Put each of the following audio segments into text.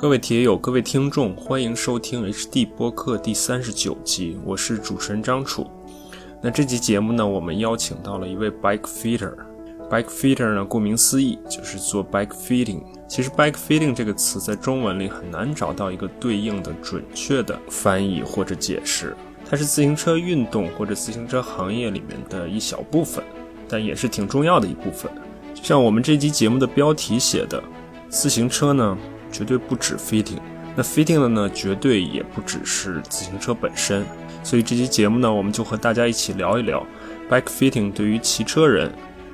各位铁友，各位听众，欢迎收听 HD 播客第三十九集，我是主持人张楚。那这期节目呢，我们邀请到了一位 bike fitter。bike fitter 呢，顾名思义就是做 bike fitting。其实 bike fitting 这个词在中文里很难找到一个对应的准确的翻译或者解释。它是自行车运动或者自行车行业里面的一小部分，但也是挺重要的一部分。就像我们这期节目的标题写的，自行车呢。绝对不止 fitting，那 fitting 的呢，绝对也不只是自行车本身。所以这期节目呢，我们就和大家一起聊一聊 bike fitting 对于骑车人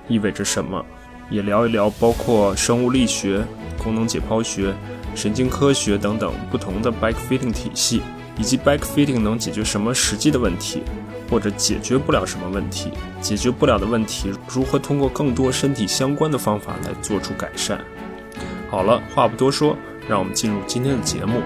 意味着什么，也聊一聊包括生物力学、功能解剖学、神经科学等等不同的 bike fitting 体系，以及 bike fitting 能解决什么实际的问题，或者解决不了什么问题，解决不了的问题如何通过更多身体相关的方法来做出改善。好了，话不多说，让我们进入今天的节目。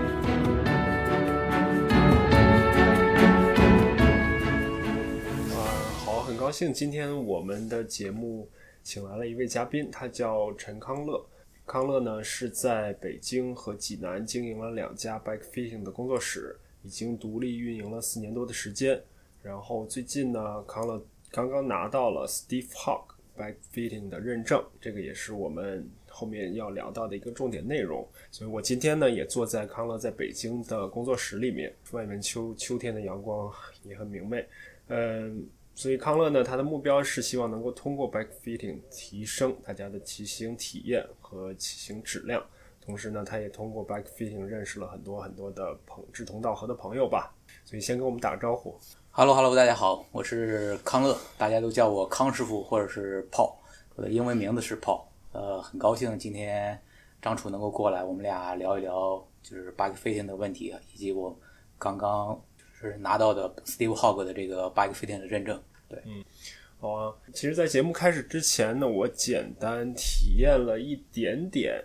啊，好，很高兴今天我们的节目请来了一位嘉宾，他叫陈康乐。康乐呢是在北京和济南经营了两家 bike fitting 的工作室，已经独立运营了四年多的时间。然后最近呢，康乐刚刚拿到了 Steve Hawk bike fitting 的认证，这个也是我们。后面要聊到的一个重点内容，所以我今天呢也坐在康乐在北京的工作室里面，外面秋秋天的阳光也很明媚，嗯，所以康乐呢他的目标是希望能够通过 bike fitting 提升大家的骑行体验和骑行质量，同时呢他也通过 bike fitting 认识了很多很多的朋志同道合的朋友吧，所以先跟我们打个招呼，Hello Hello，大家好，我是康乐，大家都叫我康师傅或者是 Paul，，我的英文名字是 Paul。呃，很高兴今天张楚能够过来，我们俩聊一聊就是 bike fitting 的问题，以及我刚刚就是拿到的 Steve Hogg 的这个 bike fitting 的认证。对，嗯，好啊。其实，在节目开始之前呢，我简单体验了一点点，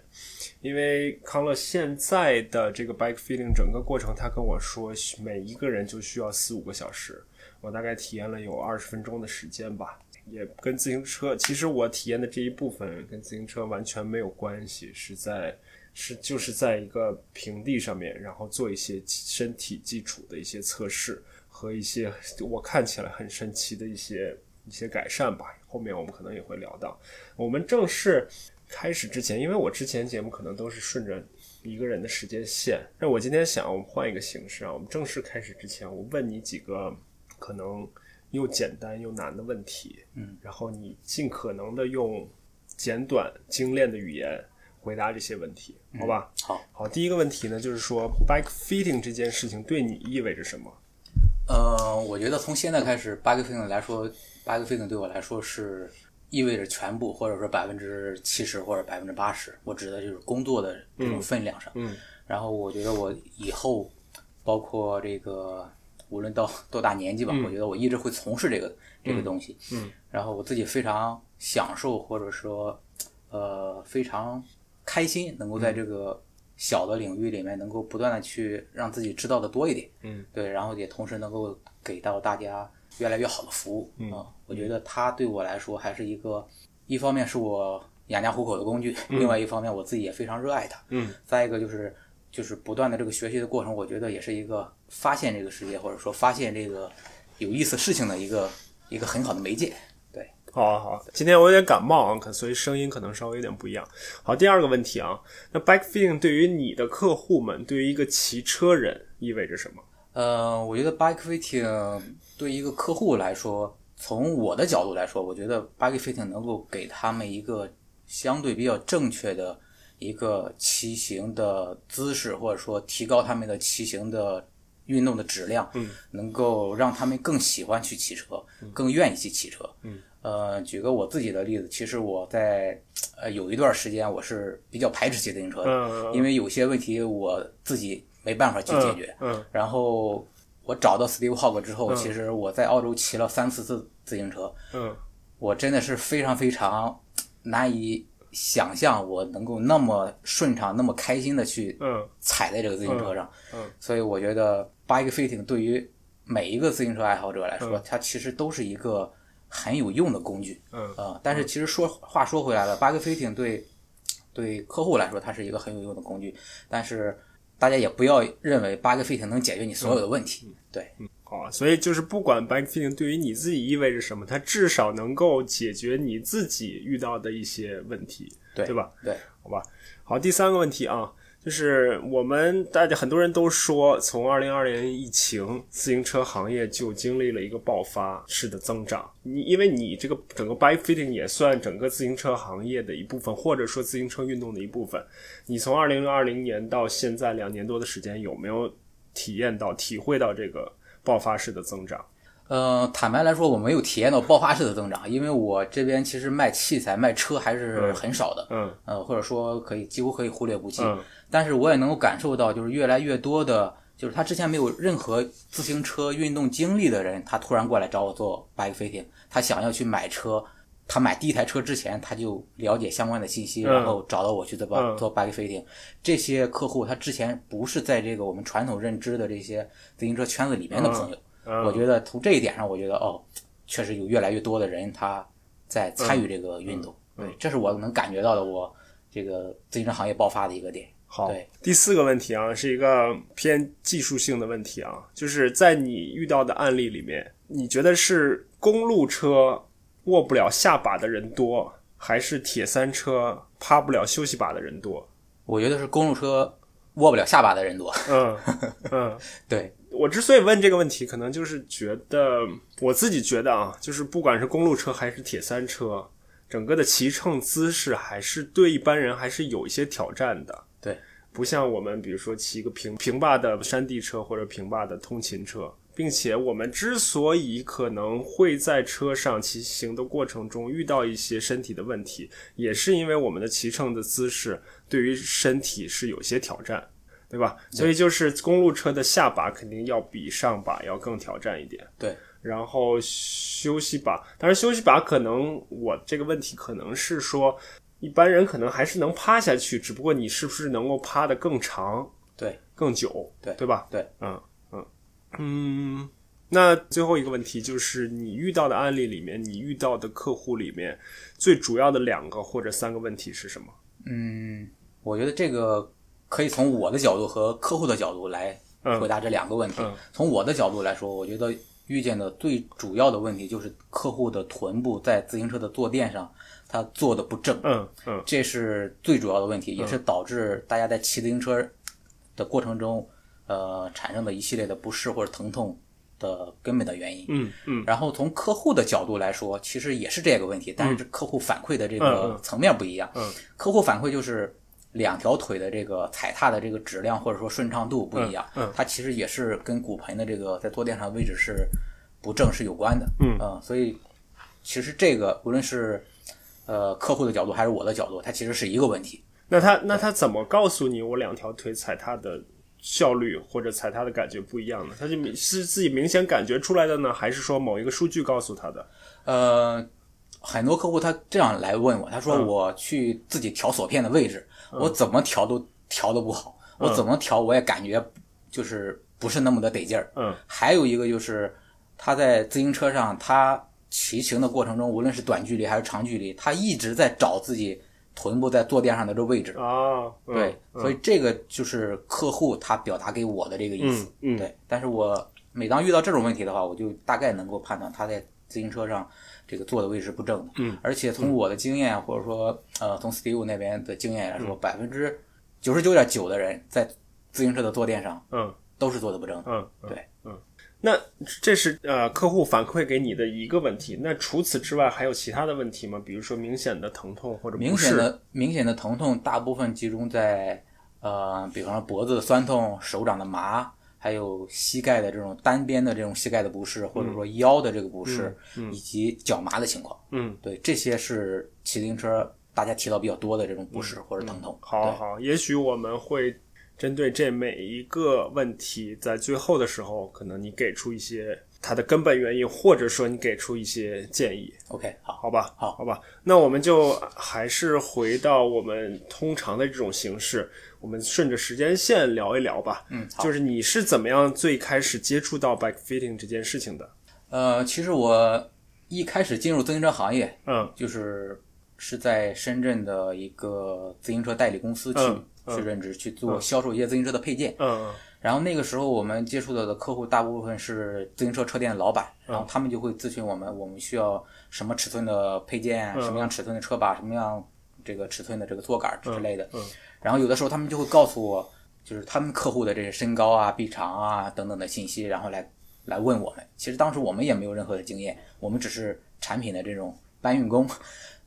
因为康乐现在的这个 bike fitting 整个过程，他跟我说每一个人就需要四五个小时，我大概体验了有二十分钟的时间吧。也跟自行车，其实我体验的这一部分跟自行车完全没有关系，是在是就是在一个平地上面，然后做一些身体基础的一些测试和一些我看起来很神奇的一些一些改善吧。后面我们可能也会聊到。我们正式开始之前，因为我之前节目可能都是顺着一个人的时间线，那我今天想我们换一个形式啊，我们正式开始之前，我问你几个可能。又简单又难的问题，嗯，然后你尽可能的用简短精炼的语言回答这些问题，好吧？好，好，第一个问题呢，就是说 bike fitting 这件事情对你意味着什么？呃，我觉得从现在开始，bike fitting 来说，bike fitting 对我来说是意味着全部，或者说百分之七十或者百分之八十，我指的就是工作的这种分量上。嗯，然后我觉得我以后包括这个。无论到 多大年纪吧，我觉得我一直会从事这个这个东西。嗯，然后我自己非常享受，或者说，呃，非常开心，能够在这个小的领域里面，能够不断的去让自己知道的多一点。嗯，对，然后也同时能够给到大家越来越好的服务。嗯，我觉得它对我来说还是一个，一方面是我养家糊口的工具，另外一方面我自己也非常热爱它。嗯，再一个就是。就是不断的这个学习的过程，我觉得也是一个发现这个世界，或者说发现这个有意思事情的一个一个很好的媒介。对，好，好，今天我有点感冒啊，可所以声音可能稍微有点不一样。好，第二个问题啊，那 bike fitting 对于你的客户们，对于一个骑车人意味着什么？呃，我觉得 bike fitting 对一个客户来说，从我的角度来说，我觉得 bike fitting 能够给他们一个相对比较正确的。一个骑行的姿势，或者说提高他们的骑行的运动的质量，嗯，能够让他们更喜欢去骑车，更愿意去骑车，嗯，呃，举个我自己的例子，其实我在呃有一段时间我是比较排斥骑自行车的，因为有些问题我自己没办法去解决，嗯，然后我找到 Steve Hogg 之后，其实我在澳洲骑了三四次自行车，嗯，我真的是非常非常难以。想象我能够那么顺畅、那么开心的去踩在这个自行车上，所以我觉得 bike fitting 对于每一个自行车爱好者来说，它其实都是一个很有用的工具。嗯，但是其实说话说回来了，bike fitting 对对客户来说它是一个很有用的工具，但是大家也不要认为 bug fitting 能解决你所有的问题。对，好，所以就是不管 bug fitting 对于你自己意味着什么，它至少能够解决你自己遇到的一些问题，对对吧？对，好吧。好，第三个问题啊，就是我们大家很多人都说，从二零二零疫情，自行车行业就经历了一个爆发式的增长。你因为你这个整个 bike fitting 也算整个自行车行业的一部分，或者说自行车运动的一部分。你从二零二零年到现在两年多的时间，有没有体验到、体会到这个爆发式的增长？呃，坦白来说，我没有体验到爆发式的增长，因为我这边其实卖器材、卖车还是很少的，嗯呃，或者说可以几乎可以忽略不计。嗯但是我也能够感受到，就是越来越多的，就是他之前没有任何自行车运动经历的人，他突然过来找我做 bike fitting，他想要去买车。他买第一台车之前，他就了解相关的信息，嗯然后找到我去做做 bike fitting。这些客户他之前不是在这个我们传统认知的这些自行车圈子里面的朋友。嗯我觉得从这一点上，我觉得哦，确实有越来越多的人他在参与这个运动。嗯对，这是我能感觉到的，我这个自行车行业爆发的一个点。好，第四个问题啊，是一个偏技术性的问题啊，就是在你遇到的案例里面，你觉得是公路车握不了下把的人多，还是铁三车趴不了休息把的人多？我觉得是公路车握不了下巴的人多。嗯嗯，对，我之所以问这个问题，可能就是觉得我自己觉得啊，就是不管是公路车还是铁三车，整个的骑乘姿势还是对一般人还是有一些挑战的。对，不像我们比如说骑一个平平坝的山地车或者平坝的通勤车，并且我们之所以可能会在车上骑行的过程中遇到一些身体的问题，也是因为我们的骑乘的姿势对于身体是有些挑战。对吧？所以就是公路车的下把肯定要比上把要更挑战一点。对，然后休息把，当然休息把可能我这个问题可能是说，一般人可能还是能趴下去，只不过你是不是能够趴得更长、对，更久，对对吧？对，嗯嗯嗯。那最后一个问题就是，你遇到的案例里面，你遇到的客户里面，最主要的两个或者三个问题是什么？嗯，我觉得这个可以从我的角度和客户的角度来回答这两个问题。嗯从我的角度来说，我觉得遇见的最主要的问题就是客户的臀部在自行车的坐垫上，它坐的不正。嗯嗯这是最主要的问题，也是导致大家在骑自行车的过程中，呃，产生的一系列的不适或者疼痛的根本的原因。嗯嗯然后从客户的角度来说，其实也是这个问题，但是客户反馈的这嗯个嗯层面不一样。嗯客户反馈就是两条腿的这个踩踏的这个质量或者说顺畅度不一样，嗯嗯它其实也是跟骨盆的这个在坐垫上位置是不正是有关的。嗯所以其实这个无论是呃客户的角度还是我的角度，它其实是一个问题。那他那他怎么告诉你我两条腿踩踏的效率或者踩踏的感觉不一样的？他就明是自己明显感觉出来的呢，还是说某一个数据告诉他的？呃，很多客户他这样来问我，他说嗯我去自己调锁片的位置，我怎么调都调的不好，嗯我怎么调我也感觉就是不是那么的得劲儿。嗯还有一个就是他在自行车上，他骑行的过程中，无论是短距离还是长距离，他一直在找自己臀部在坐垫上的这位置。啊，嗯对，所以这个就是客户他表达给我的这个意思。嗯嗯对，但是我每当遇到这种问题的话，我就大概能够判断他在自行车上这个坐的位置是不正的。嗯，而且从我的经验，或者说呃从 Steve 那边的经验来说，百分之九十九点九的人在自行车的坐垫上嗯都是坐的不正的。嗯嗯对，那这是呃客户反馈给你的一个问题。那除此之外还有其他的问题吗？比如说明显的疼痛或者？明显的明显的疼痛大部分集中在呃，比方说脖子的酸痛、手掌的麻，还有膝盖的这种单边的这种膝盖的不适，或者说腰的这个不适，以及脚麻的情况。嗯，对，这些是骑自行车大家提到比较多的这种不适或者疼痛。嗯好好，也许我们会针对这每一个问题，在最后的时候，可能你给出一些它的根本原因，或者说你给出一些建议。OK，好，好吧，好好吧，那我们就还是回到我们通常的这种形式，我们顺着时间线聊一聊吧。嗯，就是你是怎么样最开始接触到 bike fitting 这件事情的？呃，其实我一开始进入自行车行业，嗯就是是在深圳的一个自行车代理公司去、嗯去任职，去做销售一些自行车的配件。嗯然后那个时候我们接触到的客户大部分是自行车车店的老板，然后他们就会咨询我们，我们需要什么尺寸的配件，什么样尺寸的车把，什么样这个尺寸的这个座杆之类的。然后有的时候他们就会告诉我，就是他们客户的这些身高啊、臂长啊等等的信息，然后来来问我们。其实当时我们也没有任何的经验，我们只是产品的这种搬运工。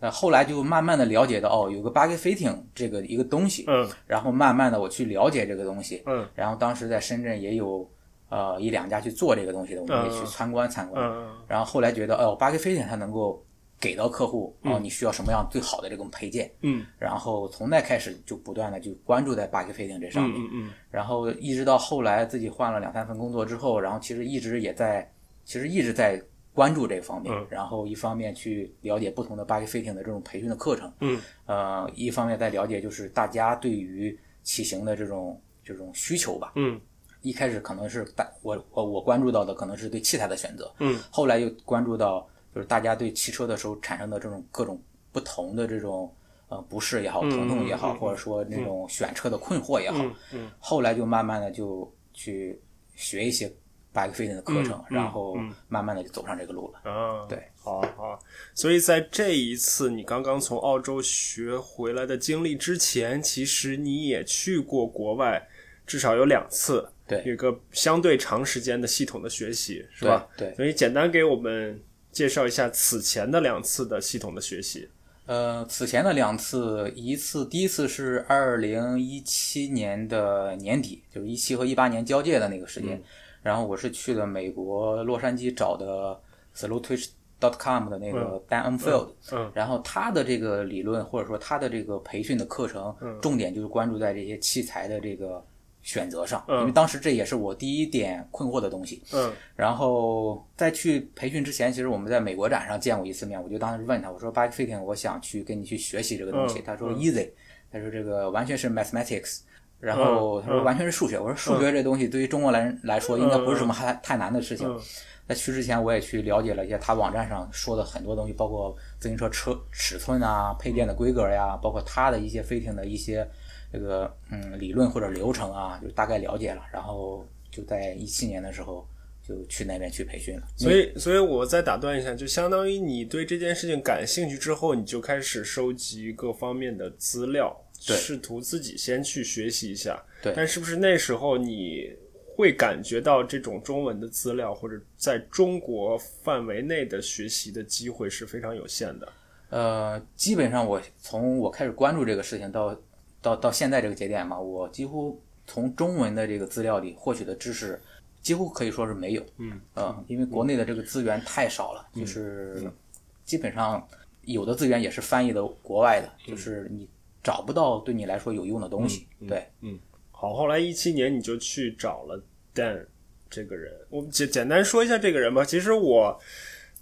呃，后来就慢慢的了解到，哦，有个 bug fitting 这个一个东西，嗯。然后慢慢的我去了解这个东西，嗯，然后当时在深圳也有呃一两家去做这个东西的，我们也去参观参观，嗯。然后后来觉得，哦 b u g fitting 它能够给到客户，哦，你需要什么样最好的这种配件，嗯，然后从那开始就不断的就关注在 bug fitting 这上面，嗯嗯。然后一直到后来自己换了两三份工作之后，然后其实一直也在，其实一直在关注这方面，嗯。然后一方面去了解不同的 bug fitting 的这种培训的课程，嗯，呃，一方面在了解就是大家对于骑行的这种这种需求吧，嗯。一开始可能是大我我我关注到的可能是对器材的选择，嗯，后来又关注到就是大家对骑车的时候产生的这种各种不同的这种呃不适也好，疼痛也好，或者说那种选车的困惑也好，嗯后来就慢慢的就去学一些 bike fitting 的课程，然后慢慢的就走上这个路了。嗯啊，对，好好。所以在这一次你刚刚从澳洲学回来的经历之前，其实你也去过国外，至少有两次，对有一个相对长时间的系统的学习，是吧？对对所以简单给我们介绍一下此前的两次的系统的学习。呃，此前的两次，一次第一次是二零一七年的年底，就是一七和一八年交界的那个时间，然后我是去了美国洛杉矶找的 slowtwitch.com 的那个 Dan Umfield，、嗯然后他的这个理论或者说他的这个培训的课程，重点就是关注在这些器材的这个选择上，因为当时这也是我第一点困惑的东西。嗯然后在去培训之前，其实我们在美国展上见过一次面，我就当时问他，我说 bike fitting，我想去跟你去学习这个东西。嗯他说 easy，他说这个完全是 mathematics，然后他说完全是数学。我说数学这东西对于中国人来说应该不是什么太太难的事情。在去之前，我也去了解了一下他网站上说的很多东西，包括自行车车尺寸啊、配件的规格呀，包括他的一些 fitting 的一些这个嗯理论或者流程啊，就大概了解了。然后就在一七年的时候就去那边去培训了。所以，所以我再打断一下，就相当于你对这件事情感兴趣之后，你就开始收集各方面的资料，对试图自己先去学习一下。对但是不是那时候你会感觉到这种中文的资料或者在中国范围内的学习的机会是非常有限的？呃，基本上我从我开始关注这个事情到到到现在这个节点嘛，我几乎从中文的这个资料里获取的知识，几乎可以说是没有。嗯，呃，因为国内的这个资源太少了，就是基本上有的资源也是翻译的国外的，就是你找不到对你来说有用的东西。对，嗯好，后来一七年你就去找了 Dan 这个人，我们简简单说一下这个人吧。其实我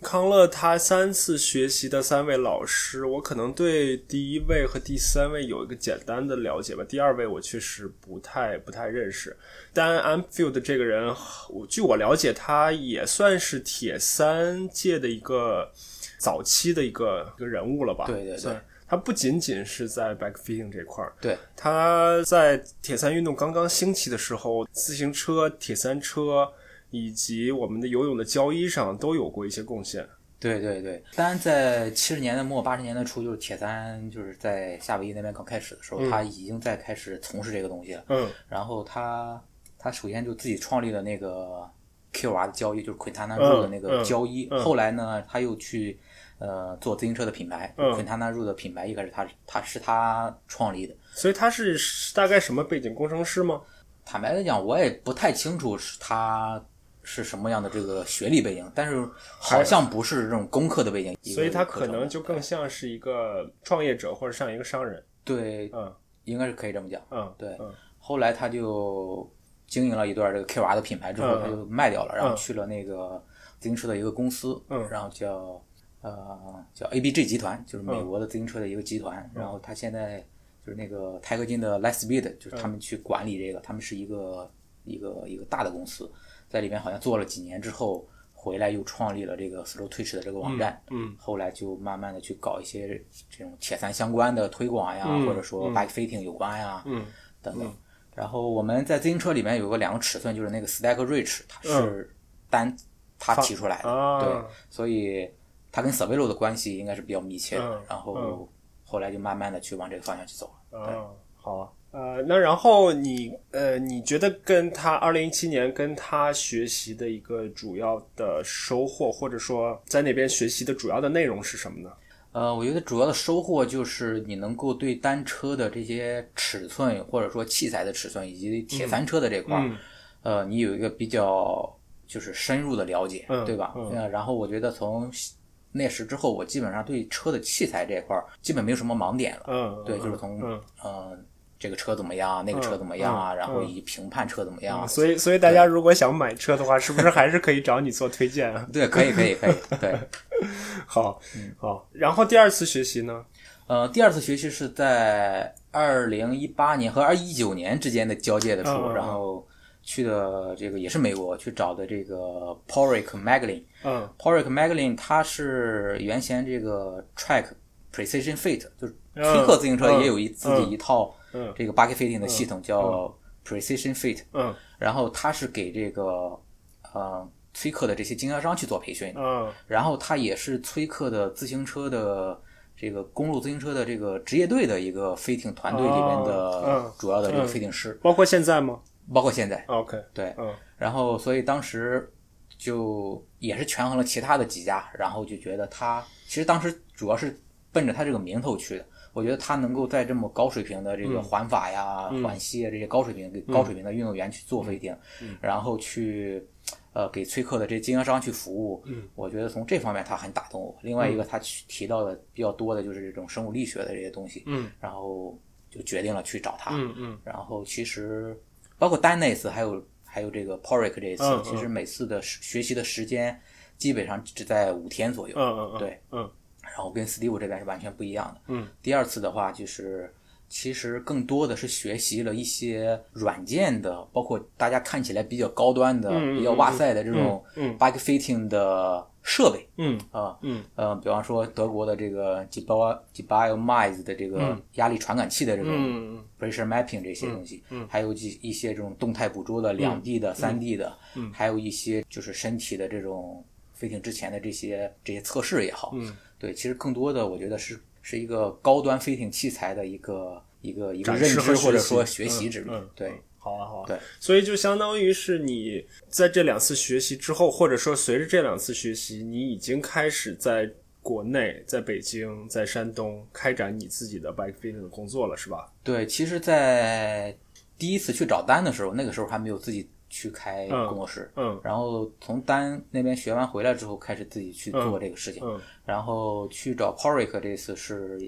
康乐他三次学习的三位老师，我可能对第一位和第三位有一个简单的了解吧，第二位我确实不太不太认识。Dan Amfield 这个人，我据我了解，他也算是铁三界的一个早期的一个一个人物了吧？对对对算他不仅仅是在 backfitting 这块儿，对，他在铁三运动刚刚兴起的时候，自行车、铁三车以及我们的游泳的交衣上都有过一些贡献。对对对，当然在七十年代末八十年代初，就是铁三就是在夏威夷那边刚开始的时候，他已经在开始从事这个东西了。嗯然后他他首先就自己创立了那个 QR 的交易，就是 Quintana 嗯 Roo 的那个嗯交易。后来呢，他又去呃做自行车的品牌、嗯 Quintana Roo 的品牌，一开始他他是他创立的。所以他是大概什么背景？工程师吗？坦白来讲，我也不太清楚是他是什么样的这个学历背景，但是好像不是这种工科的背景，所以他可能就更像是一个创业者或者像一个商人。对，嗯应该是可以这么讲。嗯，对嗯后来他就经营了一段这个 K R 的品牌之后，嗯他就卖掉了，然后去了那个自行车的一个公司，嗯然后叫呃叫 ABG 集团，就是美国的自行车的一个集团。嗯然后他现在就是那个钛合金的 Lightspeed，就是他们去管理这个，他们是一个一个一个大的公司，在里面好像做了几年之后。回来又创立了这个 Slow Twitch 的这个网站，嗯后来就慢慢的去搞一些这种铁三相关的推广呀，嗯或者说 bike fitting 有关呀，嗯等等。然后我们在自行车里面有个两个尺寸，就是那个 Stack Reach，它是单它提出来的，啊对，所以它跟 Cervelo 的关系应该是比较密切的。嗯然后后来就慢慢的去往这个方向去走了。嗯，好啊。呃，那然后你呃，你觉得跟他二零一七年跟他学习的一个主要的收获，或者说在那边学习的主要的内容是什么呢？呃，我觉得主要的收获就是你能够对单车的这些尺寸，或者说器材的尺寸，以及铁三车的这块儿，嗯呃，你有一个比较就是深入的了解，嗯对吧？嗯呃然后我觉得从那时之后，我基本上对车的器材这块儿基本没有什么盲点了。嗯，对，就是从嗯呃这个车怎么样，那个车怎么样啊，然后以评判车怎么样啊。所以所以大家如果想买车的话，是不是还是可以找你做推荐啊？对，可以，可以，可以，对。好，好。然后第二次学习呢？呃，第二次学习是在二零一八年和二一九年之间的交界的时候，嗯嗯嗯然后去的这个也是美国去找的这个 Porrick Maglin。嗯。Porrick Maglin 它是原先这个 Track Precision Fit，就是嗯推克自行车嗯也有一自己一套嗯这个 bucket fitting 的系统，叫 Precision Fit。嗯。然后它是给这个呃崔克的这些经销商去做培训。嗯。然后他也是崔克的自行车的这个公路自行车的这个职业队的一个飞艇团队里面哦。的嗯。主要的这个飞艇师，包括现在吗包括现在？OK，对，嗯然后所以当时就也是权衡了其他的几家，然后就觉得他其实当时主要是奔着他这个名头去的。我觉得他能够在这么高水平的这个环法呀、环西啊这些高水平、给高水平的运动员去做飞艇，然后去呃给崔克的这经销商去服务，我觉得从这方面他很打动我。另外一个他去提到的比较多的就是这种生物力学的这些东西，嗯，然后就决定了去找他，嗯嗯然后其实包括丹那次，还有还有这个 Porrick 这一次，嗯嗯其实每次的学习的时间基本上只在五天左右。嗯嗯嗯，对，嗯然后跟 Steve 这边是完全不一样的。嗯，第二次的话就是。其实更多的是学习了一些软件的，包括大家看起来比较高端的、比较哇塞的这种嗯 bike fitting 的设备嗯啊，嗯。呃，比方说德国的这个 g i b a g i b a m i z e 的这个压力传感器的这种嗯 pressure mapping 这些东西，还有一一些这种动态捕捉的两 D 的、三 D 的，还有一些就是身体的这种飞行之前的这些这些测试也好，嗯，对，其实更多的我觉得是是一个高端飞行器材的一个一个一个展认知或者说学习之旅，嗯嗯。对。好啊，好啊。对，所以就相当于是你在这两次学习之后，或者说随着这两次学习，你已经开始在国内、在北京、在山东开展你自己的 bike fitting 的工作了，是吧？对，其实，在第一次去找单的时候，那个时候还没有自己去开嗯工作室，嗯然后从丹那边学完回来之后，开始自己去做这个事情，嗯然后去找 Porrick 这次是，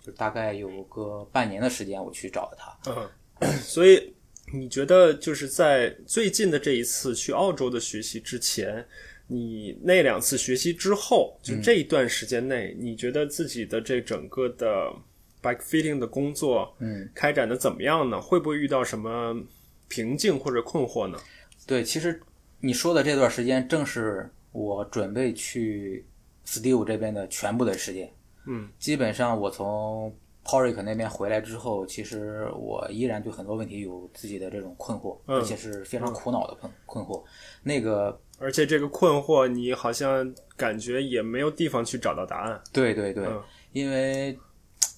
就大概有个半年的时间，我去找了他。嗯，所以你觉得就是在最近的这一次去澳洲的学习之前，你那两次学习之后，就这一段时间内，你觉得自己的这整个的 bike fitting 的工作，嗯，开展的怎么样呢？会不会遇到什么瓶颈或者困惑呢？对，其实你说的这段时间，正是我准备去 Steve 这边的全部的时间。嗯，基本上我从 Porrick 那边回来之后，其实我依然对很多问题有自己的这种困惑，嗯而且是非常苦恼的困困惑。那个，而且这个困惑，你好像感觉也没有地方去找到答案。对对对，嗯因为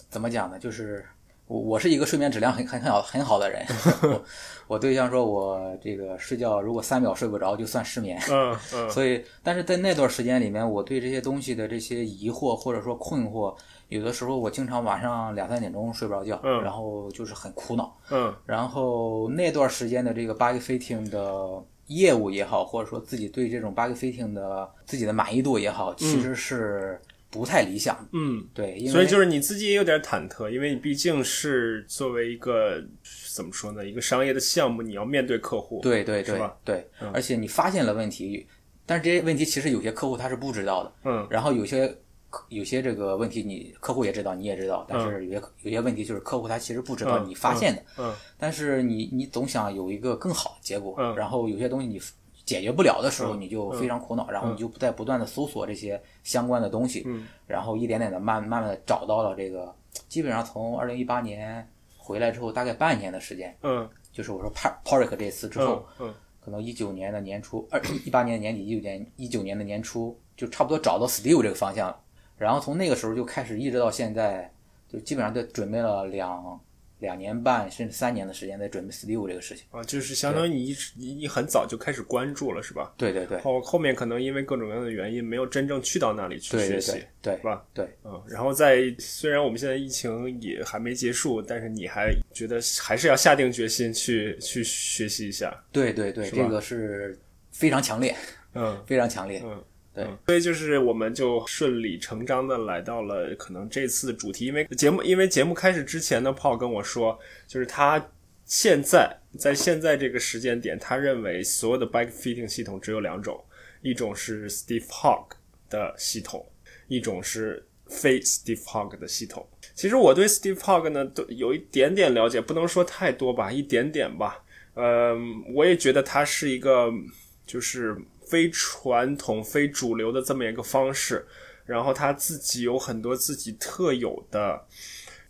怎么讲呢，就是我我是一个睡眠质量很很很好很好的人，我我对象说我这个睡觉如果三秒睡不着就算失眠。嗯嗯所以，但是在那段时间里面，我对这些东西的这些疑惑或者说困惑，有的时候我经常晚上两三点钟睡不着觉，嗯然后就是很苦恼。嗯然后那段时间的这个 bug fitting 的业务也好，或者说自己对这种 bug fitting 的自己的满意度也好，其实是不太理想的。嗯，对，因为所以就是你自己也有点忐忑，因为你毕竟是作为一个怎么说呢，一个商业的项目，你要面对客户。对对对对，而且你发现了问题，但是这些问题其实有些客户他是不知道的。嗯然后有些有些这个问题你客户也知道，你也知道，但是有些有些问题就是客户他其实不知道嗯你发现的，嗯但是你你总想有一个更好的结果，嗯。然后有些东西你解决不了的时候，你就非常苦恼，然后你就在不断的搜索这些相关的东西，然后一点点的慢慢慢的找到了这个，基本上从二零一八年回来之后，大概半年的时间，嗯，就是我说 Par Paric 这次之后，嗯，可能一九年的年初，二一八年的年底，一九年一九年的年初，就差不多找到 Steel 这个方向了，然后从那个时候就开始，一直到现在，就基本上就准备了两。两年半甚至三年的时间在准备 Steel 这个事情啊，就是相当于你一你你很早就开始关注了，是吧？对对对。后后面可能因为各种各样的原因，没有真正去到那里去学习，对吧？对，嗯。然后在虽然我们现在疫情也还没结束，但是你还觉得还是要下定决心去去学习一下。对对对，这个是非常强烈，嗯，非常强烈，嗯。对，所以就是我们就顺理成章的来到了可能这次的主题，因为节目因为节目开始之前呢，Paul 跟我说，就是他现在在现在这个时间点，他认为所有的 bike fitting 系统只有两种，一种是 Steve Hogg 的系统，一种是非 Steve Hogg 的系统。其实我对 Steve Hogg 呢都有一点点了解，不能说太多吧，一点点吧。嗯，我也觉得他是一个就是。非传统、非主流的这么一个方式，然后他自己有很多自己特有的、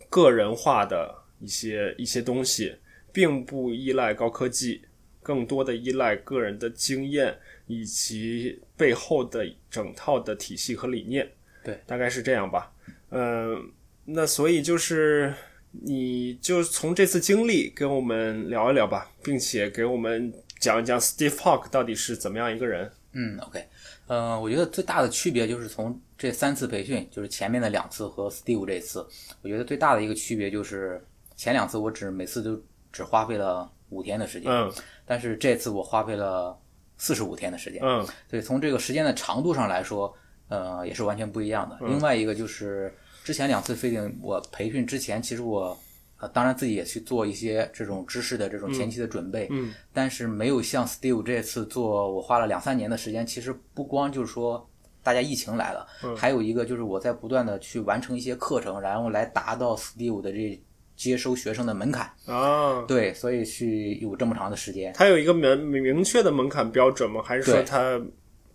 个人化的一些一些东西，并不依赖高科技，更多的依赖个人的经验以及背后的整套的体系和理念。对，大概是这样吧。嗯，那所以就是你就从这次经历跟我们聊一聊吧，并且给我们。讲一讲 Steve Hawk 到底是怎么样一个人？嗯，OK，嗯，我觉得最大的区别就是从这三次培训，就是前面的两次和 Steve 这次，我觉得最大的一个区别就是前两次我只每次都只花费了五天的时间，嗯，但是这次我花费了四十五天的时间，嗯，所以从这个时间的长度上来说，呃，也是完全不一样的。另外一个就是之前两次飞行我培训之前，其实我。呃，当然自己也去做一些这种知识的这种前期的准备，嗯，但是没有像 Steve 这次做，我花了两三年的时间。其实不光就是说大家疫情来了，还有一个就是我在不断的去完成一些课程，然后来达到 Steve 的这接收学生的门槛啊。对，所以去有这么长的时间。它有一个明明确的门槛标准吗？还是说它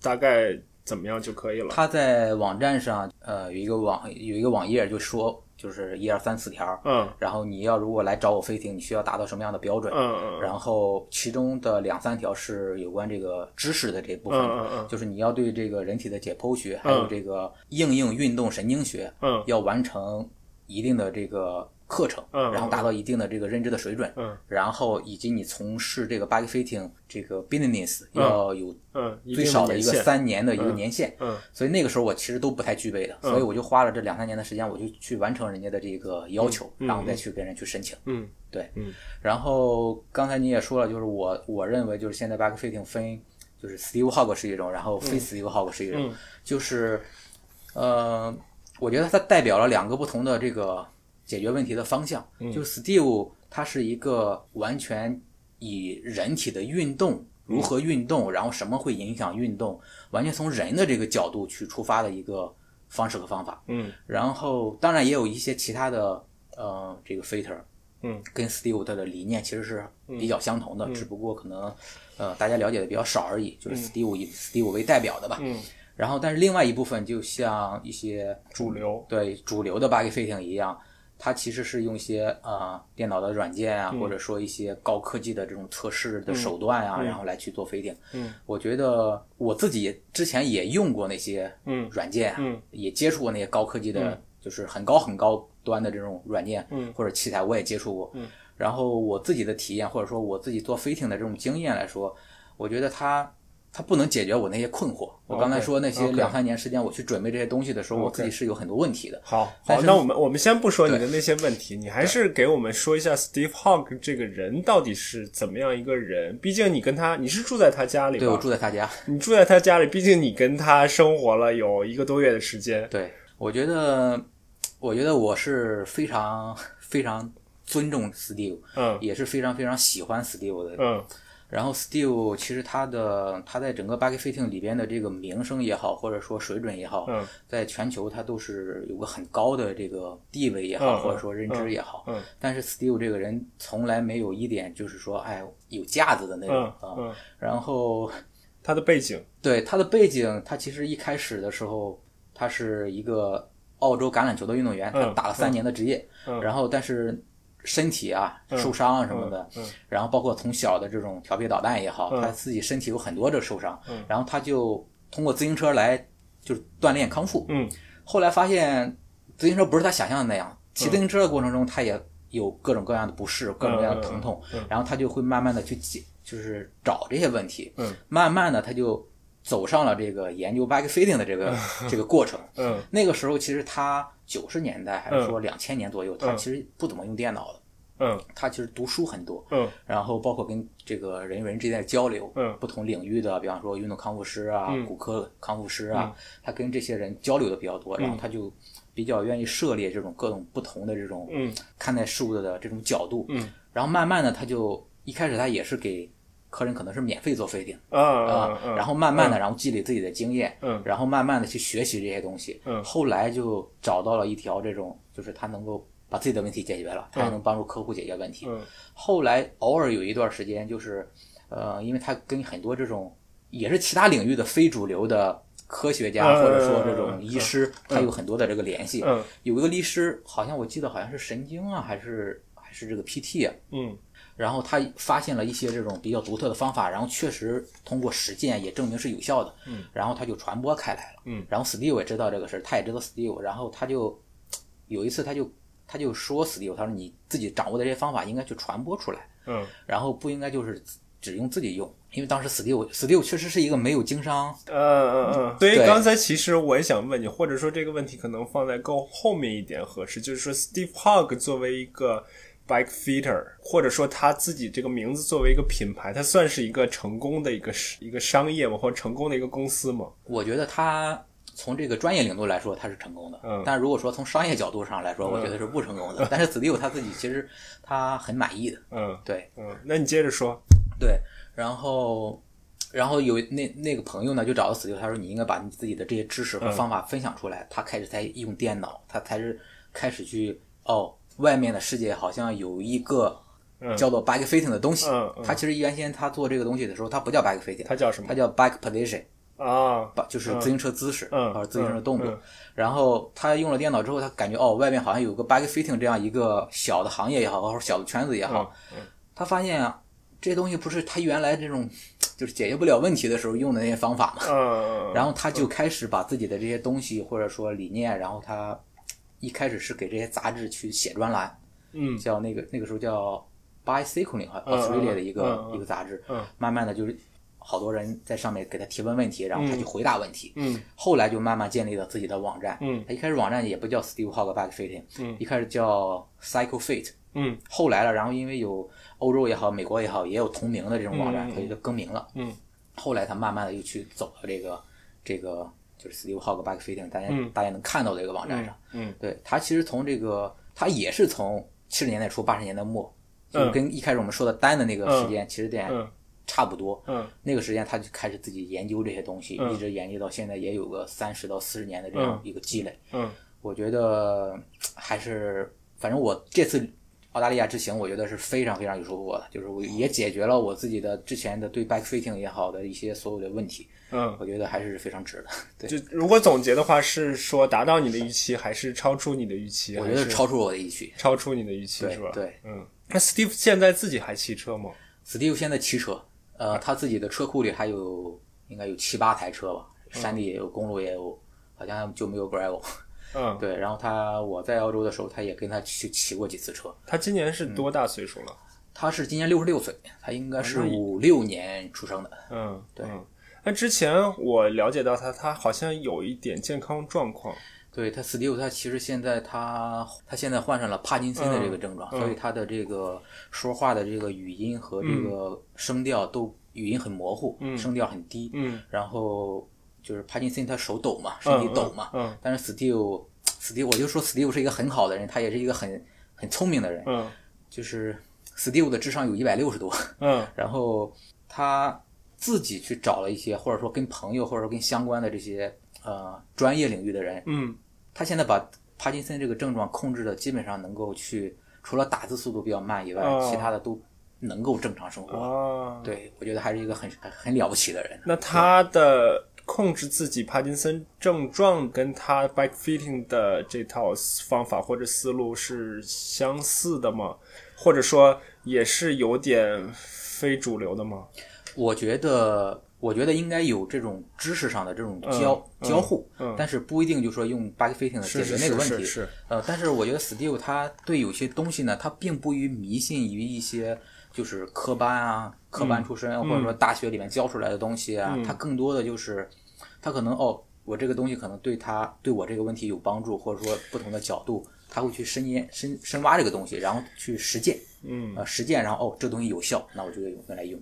大概怎么样就可以了？他在网站上，呃，有一个网有一个网页就说。就是一二三四条，嗯，然后你要如果来找我飞艇，你需要达到什么样的标准？嗯嗯，然后其中的两三条是有关这个知识的这部分，嗯嗯就是你要对这个人体的解剖学，还有这个应用运动神经学，嗯，要完成一定的这个。课程，嗯，然后达到一定的这个认知的水准，嗯，然后以及你从事这个 bike fitting 这个 business 要有，嗯，最少的一个三年的一个年限，嗯，所以那个时候我其实都不太具备的，所以我就花了这两三年的时间，我就去完成人家的这个要求，然后再去跟人去申请，嗯，对，嗯，然后刚才你也说了，就是我我认为就是现在 bike fitting 分就是 Steve Hogg 是一种，然后非 Steve Hogg 是一种，就是，呃，我觉得它代表了两个不同的这个。解决问题的方向，就 Steve，它是一个完全以人体的运动如何运动，然后什么会影响运动，完全从人的这个角度去出发的一个方式和方法。嗯，然后当然也有一些其他的呃这个 fitter，嗯，跟 Steve 他的理念其实是比较相同的，只不过可能呃大家了解的比较少而已。就是 Steve 以 Steve 为代表的吧。嗯。然后但是另外一部分就像一些主流对主流的 body fitting 一样。它其实是用一些呃电脑的软件啊，或者说一些高科技的这种测试的手段啊，然后来去做飞艇。嗯，我觉得我自己之前也用过那些嗯软件，嗯，也接触过那些高科技的，就是很高很高端的这种软件，嗯，或者器材我也接触过。嗯，然后我自己的体验或者说我自己做飞艇的这种经验来说，我觉得它。它不能解决我那些困惑。我刚才说那些两三年时间，我去准备这些东西的时候，我自己是有很多问题的。好，好，那我们我们先不说你的那些问题，你还是给我们说一下 Steve Hogg 这个人到底是怎么样一个人。毕竟你跟他，你是住在他家里，对，我住在他家。你住在他家里，毕竟你跟他生活了有一个多月的时间。对，我觉得，我觉得我是非常非常尊重 Steve，嗯，也是非常非常喜欢 Steve 的，嗯。然后，Steve 其实他的他在整个 fitting 里边的这个名声也好，或者说水准也好，在全球他都是有个很高的这个地位也好，或者说认知也好。但是 Steve 这个人从来没有一点就是说，哎，有架子的那种啊。然后。他的背景，对他的背景，他其实一开始的时候，他是一个澳洲橄榄球的运动员，他嗯打了三年的职业，嗯然后但是身体啊受伤啊什么的，嗯然后包括从小的这种调皮捣蛋也好，嗯。他自己身体有很多的受伤，嗯。然后他就通过自行车来就是锻炼康复，嗯。后来发现自行车不是他想象的那样，骑自行车的过程中他也有各种各样的不适，各种各样的疼痛，然后他就会慢慢的去解，就是找这些问题，嗯。慢慢的他就走上了这个研究 bike fitting 的这个 这个过程。嗯。那个时候其实他九十年代还是说两千年左右，他其实不怎么用电脑的，嗯。他其实读书很多，嗯。然后包括跟这个人与人之间的交流，嗯。不同领域的，比方说运动康复师啊、嗯。骨科康复师啊，他跟这些人交流的比较多，然后他就比较愿意涉猎这种各种不同的这种嗯。看待事物的这种角度，嗯。然后慢慢的他就一开始他也是给客人可能是免费做 fitting 啊啊，嗯，然后慢慢的然后积累自己的经验，嗯。然后慢慢的去学习这些东西，嗯。后来就找到了一条这种就是他能够把自己的问题解决了，他还能帮助客户解决问题，嗯。后来偶尔有一段时间，就是，呃，因为他跟很多这种也是其他领域的非主流的科学家、嗯或者说这嗯种医师，他有很多的这个联系。嗯。有一个律师，好像我记得好像是神经啊，还是还是这个 PT 啊，嗯然后他发现了一些这种比较独特的方法，然后确实通过实践也证明是有效的，嗯，然后他就传播开来了，嗯，然后 Steve 也知道这个事儿，他也知道 Steve，然后他就有一次他就他就说 Steve，他说你自己掌握的这些方法应该去传播出来。嗯。然后不应该就是只用自己用，因为当时 Steve Steve 确实是一个没有经商，嗯嗯嗯，所以刚才其实我也想问你，或者说这个问题可能放在更后面一点合适，就是说 Steve Hogg 作为一个 bike fitter，或者说他自己这个名字作为一个品牌，它算是一个成功的一个一个商业吗？或者成功的一个公司吗？我觉得他从这个专业领域来说他是成功的，嗯但如果说从商业角度上来说，我觉得是不成功的。但是 Steve 他自己其实他很满意的，嗯对嗯，那你接着说。对，然后。然后有那那个朋友呢，就找到 Steve，他说你应该把你自己的这些知识和方法分享出来。他开始才用电脑，他才是开始去哦，外面的世界好像有一个叫做 bike fitting 的东西。嗯嗯他其实原先他做这个东西的时候，他不叫 bike fitting，它叫什么它叫 bike position，啊？把就是自行车姿势，嗯或者自行车动作。嗯然后他用了电脑之后，他感觉哦，外面好像有个 bike fitting 这样一个小的行业也好，或者小的圈子也好，嗯他发现啊，这些东西不是他原来这种就是解决不了问题的时候用的那些方法嘛。嗯，然后他就开始把自己的这些东西或者说理念，然后他一开始是给这些杂志去写专栏，嗯。叫那个那个时候叫 Bicycling 哈嗯嗯 Australia 的一个、一个杂志，嗯。慢慢的就是好多人在上面给他提问问题，然后他去回答问题，嗯。后来就慢慢建立了自己的网站，嗯。他一开始网站也不叫 Steve Hogg Bike Fitting，嗯。一开始叫 Cycle Fit，嗯。后来了，然后因为有欧洲也好，美国也好，也有同名的这种网站，所以就更名了。嗯。后来他慢慢的又去走了这个这个就是 Steve Hogg Back Fitting，大家、嗯。大家能看到的一个网站上。嗯对他其实从这个他也是从七十年代初八十年代末，就嗯。跟一开始我们说的单的那个时间，其实点嗯。差不多。嗯。那个时间他就开始自己研究这些东西，嗯。一直研究到现在也有个三十到四十年的这样一个积累。嗯。我觉得还是，反正我这次澳大利亚之行，我觉得是非常非常有收获的，就是我也解决了我自己的之前的对 backfitting 也好的一些所有的问题，嗯，我觉得还是非常值的。对，就如果总结的话，是说达到你的预期，还是超出你的预期？我觉得超出我的预期。超出你的预期对是吧？对，嗯。那 Steve 现在自己还骑车吗？Steve 现在骑车，呃，他自己的车库里还有应该有七八台车吧，山地也有，公路也有，好像就没有 gravel。嗯，对，然后他我在澳洲的时候，他也跟他去骑过几次车。他今年是多大岁数了？他是今年六十六岁，他应该是五六年出生的。嗯，对嗯。那之前我了解到他，他好像有一点健康状况。对他，Steve 他其实现在他他现在患上了帕金森的这个症状，嗯。所以他的这个说话的这个语音和这个声调都语音很模糊，声调很低，嗯。然后就是帕金森他手抖嘛，身体抖嘛，嗯但是 Steve Steve 我就说 Steve 是一个很好的人，他也是一个很很聪明的人，嗯。就是 Steve 的智商有一百六十多，嗯。然后他自己去找了一些，或者说跟朋友，或者说跟相关的这些呃专业领域的人，嗯他现在把帕金森这个症状控制的基本上能够去，除了打字速度比较慢以外，哦其他的都能够正常生活。哦，对，我觉得还是一个很很很了不起的人。那他的控制自己帕金森症状跟他 bike fitting 的这套方法或者思路是相似的吗？或者说也是有点非主流的吗？我觉得，我觉得应该有这种知识上的这种交、嗯交互，嗯但是不一定就说用 bike fitting 的解决是是那个问题。是是是，呃，但是我觉得 Steve 他对有些东西呢，他并不于迷信于一些就是科班啊、科班出身，或者说大学里面教出来的东西啊，他更多的就是他可能哦，我这个东西可能对他对我这个问题有帮助，或者说不同的角度，他会去深研深深挖这个东西，然后去实践，嗯，呃，实践，然后哦，这东西有效，那我就用用来用。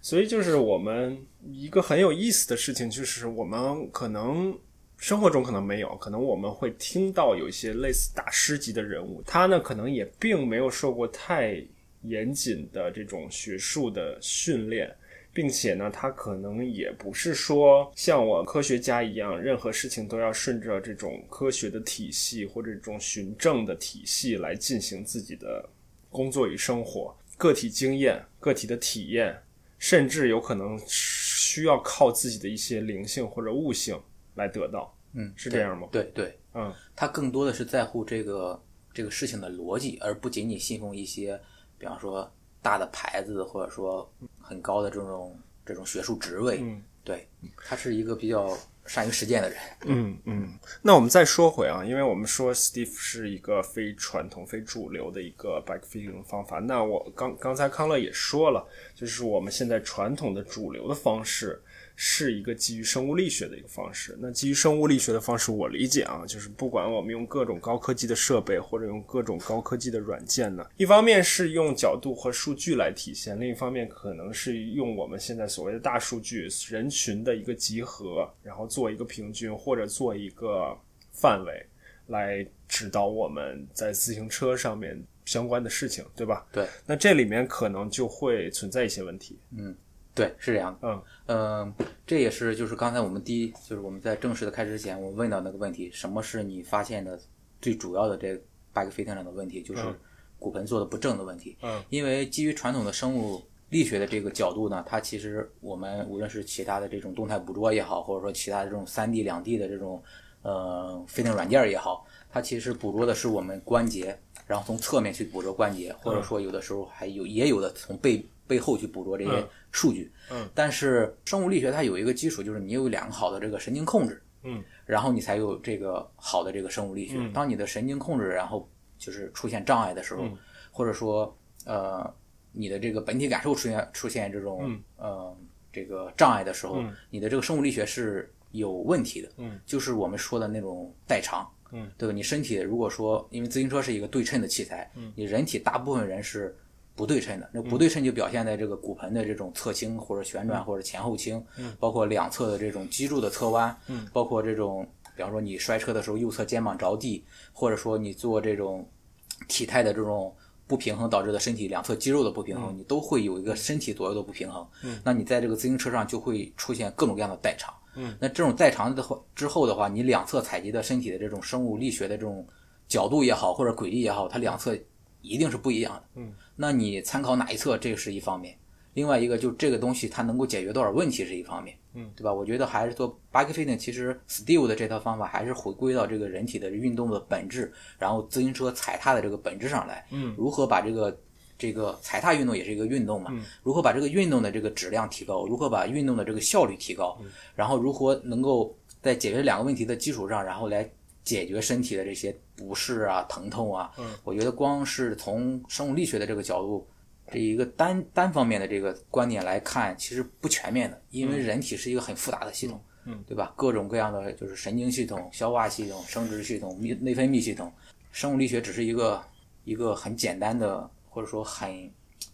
所以就是我们一个很有意思的事情，就是我们可能生活中可能没有，可能我们会听到有一些类似大师级的人物，他呢可能也并没有受过太严谨的这种学术的训练。并且呢，他可能也不是说像我科学家一样，任何事情都要顺着这种科学的体系或者这种循证的体系来进行自己的工作与生活。个体经验、个体的体验，甚至有可能需要靠自己的一些灵性或者悟性来得到。嗯，是这样吗？对对，嗯他更多的是在乎这个这个事情的逻辑，而不仅仅信奉一些，比方说大的牌子，或者说很高的这种这种学术职位。嗯对，他是一个比较善于实践的人。嗯嗯。那我们再说回啊，因为我们说 Steve 是一个非传统、非主流的一个 bike fitting 方法。那我刚刚才康乐也说了，就是我们现在传统的主流的方式。是一个基于生物力学的一个方式。那基于生物力学的方式，我理解啊，就是不管我们用各种高科技的设备，或者用各种高科技的软件呢，一方面是用角度和数据来体现，另一方面可能是用我们现在所谓的大数据人群的一个集合，然后做一个平均或者做一个范围，来指导我们在自行车上面相关的事情，对吧？对，那这里面可能就会存在一些问题。对，是这样的。嗯嗯，这也是就是刚才我们第一就是我们在正式的开始之前，我问到那个问题，什么是你发现的最主要的这 bike fitting 上的问题，就是嗯骨盆做的不正的问题。嗯，因为基于传统的生物力学的这个角度呢，它其实我们无论是其他的这种动态捕捉也好，或者说其他的这种三 D、两 D 的这种呃 fitting 软件也好，它其实捕捉的是我们关节，然后从侧面去捕捉关节，或者说有的时候还有也有的从背背后去捕捉这些嗯数据。嗯，但是生物力学它有一个基础，就是你有两个好的这个神经控制。嗯，然后你才有这个好的这个生物力学。当你的神经控制然后就是出现障碍的时候，或者说呃你的这个本体感受出现出现这种、呃这个障碍的时候，你的这个生物力学是有问题的。嗯，就是我们说的那种代偿。嗯，对吧？你身体如果说因为自行车是一个对称的器材，嗯，你人体大部分人是。不对称的，那不对称就表现在这个骨盆的这种侧倾或者旋转或者前后倾，嗯，包括两侧的这种脊柱的侧弯，嗯，包括这种，比方说你摔车的时候右侧肩膀着地，或者说你做这种体态的这种不平衡导致的身体两侧肌肉的不平衡，你都会有一个身体左右的不平衡，嗯，那你在这个自行车上就会出现各种各样的代偿，嗯，那这种代偿的话之后的话，你两侧采集的身体的这种生物力学的这种角度也好或者轨迹也好，它两侧一定是不一样的，嗯。那你参考哪一侧，这个是一方面；另外一个就这个东西它能够解决多少问题是一方面，嗯，对吧？我觉得还是做 bike fitting，其实 Steve 的这套方法还是回归到这个人体的运动的本质，然后自行车踩踏的这个本质上来，嗯，如何把这个这个踩踏运动也是一个运动嘛，如何把这个运动的这个质量提高，如何把运动的这个效率提高，然后如何能够在解决两个问题的基础上，然后来。解决身体的这些不适啊、疼痛啊，嗯，我觉得光是从生物力学的这个角度，这一个单单方面的这个观点来看，其实不全面的，因为人体是一个很复杂的系统，嗯，对吧？各种各样的就是神经系统、消化系统、生殖系统、内内分泌系统，生物力学只是一个一个很简单的，或者说很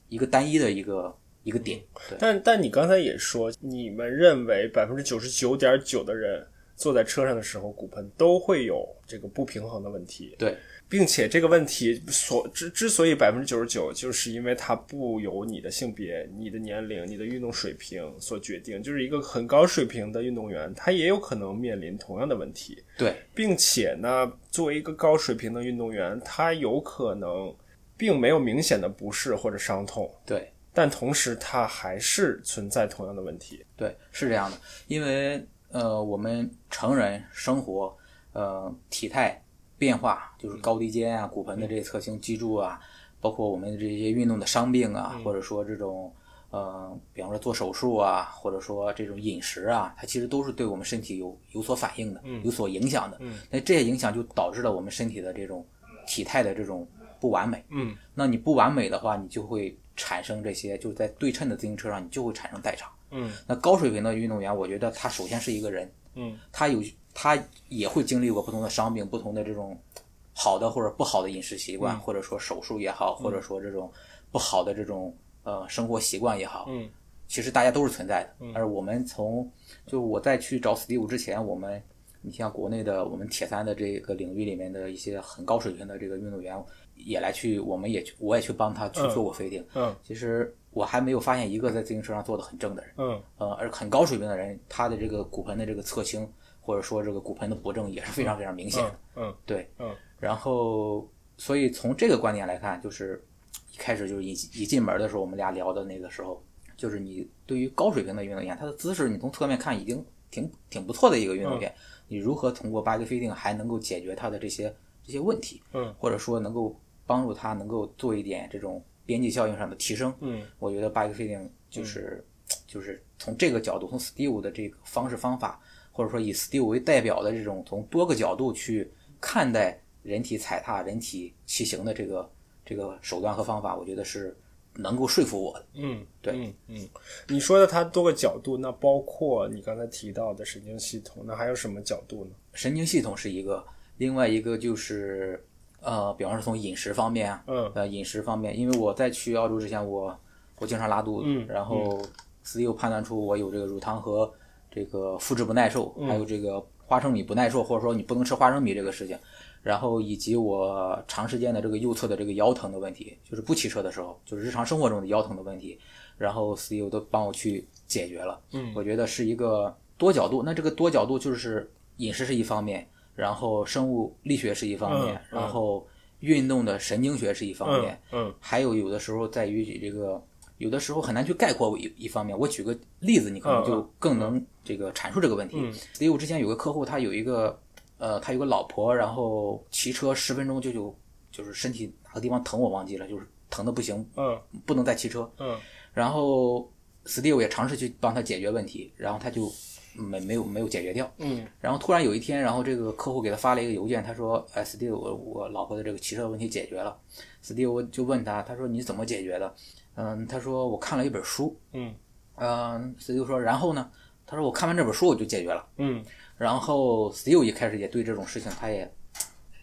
一个单一的一个一个点。但但你刚才也说，你们认为百分之九十九点九的人。坐在车上的时候，骨盆都会有这个不平衡的问题。对，并且这个问题所之之所以百分之九十九，就是因为它不由你的性别、你的年龄、你的运动水平所决定。就是一个很高水平的运动员，他也有可能面临同样的问题。对，并且呢，作为一个高水平的运动员，他有可能并没有明显的不适或者伤痛。对，但同时它还是存在同样的问题。对，是这样的，因为呃，我们成人生活，呃，体态变化，就是高低肩啊、骨盆的这些侧倾、脊柱啊，包括我们这些运动的伤病啊，或者说这种呃，比方说做手术啊，或者说这种饮食啊，它其实都是对我们身体有有所反应的，有所影响的。那这些影响就导致了我们身体的这种体态的这种不完美。嗯，那你不完美的话，你就会产生这些，就是在对称的自行车上，你就会产生代偿。嗯，那高水平的运动员，我觉得他首先是一个人，嗯，他有他也会经历过不同的伤病，不同的这种好的或者不好的饮食习惯，或者说手术也好，或者说这种不好的这种呃生活习惯也好，嗯，其实大家都是存在的。而我们从就我在去找 Steve 之前，我们你像国内的我们铁三的这个领域里面的一些很高水平的这个运动员，也来去，我们也去，我也去帮他去做过飞定。嗯。其实我还没有发现一个在自行车上坐的很正的人。嗯。呃，而很高水平的人，他的这个骨盆的这个侧倾，或者说这个骨盆的不正也是非常非常明显的。嗯。对，嗯。然后所以从这个观点来看，就是一开始就是一一进门的时候，我们俩聊的那个时候，就是你对于高水平的运动员，他的姿势你从侧面看已经挺挺不错的一个运动员，你如何通过 body fitting 还能够解决他的这些这些问题，嗯，或者说能够帮助他能够做一点这种边际效应上的提升，嗯，我觉得 bike fitting 就是、就是从这个角度，从 Steve 的这个方式方法，或者说以 Steve 为代表的这种从多个角度去看待人体踩踏、人体骑行的这个这个手段和方法，我觉得是能够说服我的。嗯，对嗯嗯，你说的它多个角度，那包括你刚才提到的神经系统，那还有什么角度呢？神经系统是一个，另外一个就是呃，比方说从饮食方面啊，嗯呃，饮食方面，因为我在去澳洲之前，我我经常拉肚子，嗯然后 Steve 判断出我有这个乳糖和这个麸质不耐受，还有这个花生米不耐受，或者说你不能吃花生米这个事情，然后以及我长时间的这个右侧的这个腰疼的问题，就是不骑车的时候，就是日常生活中的腰疼的问题，然后 Steve 都帮我去解决了。嗯，我觉得是一个多角度。那这个多角度就是饮食是一方面，然后生物力学是一方面，然后运动的神经学是一方面，嗯还有有的时候在于这个，有的时候很难去概括一一方面。我举个例子，你可能就更能这个阐述这个问题。所以我之前有个客户，他有一个呃，他有个老婆，然后骑车十分钟就就就是身体哪个地方疼我忘记了，就是疼的不行，嗯不能再骑车。嗯然后 Steve 也尝试去帮他解决问题，然后他就没没有没有解决掉。嗯然后突然有一天，然后这个客户给他发了一个邮件，他说：“哎，Steve，我我老婆的这个骑车问题解决了。”Steve 就问他，他说：“你怎么解决的？”嗯，他说：“我看了一本书。”嗯嗯，Steve 说：“然后呢？”他说：“我看完这本书我就解决了。嗯”然后 Steve 一开始也对这种事情他也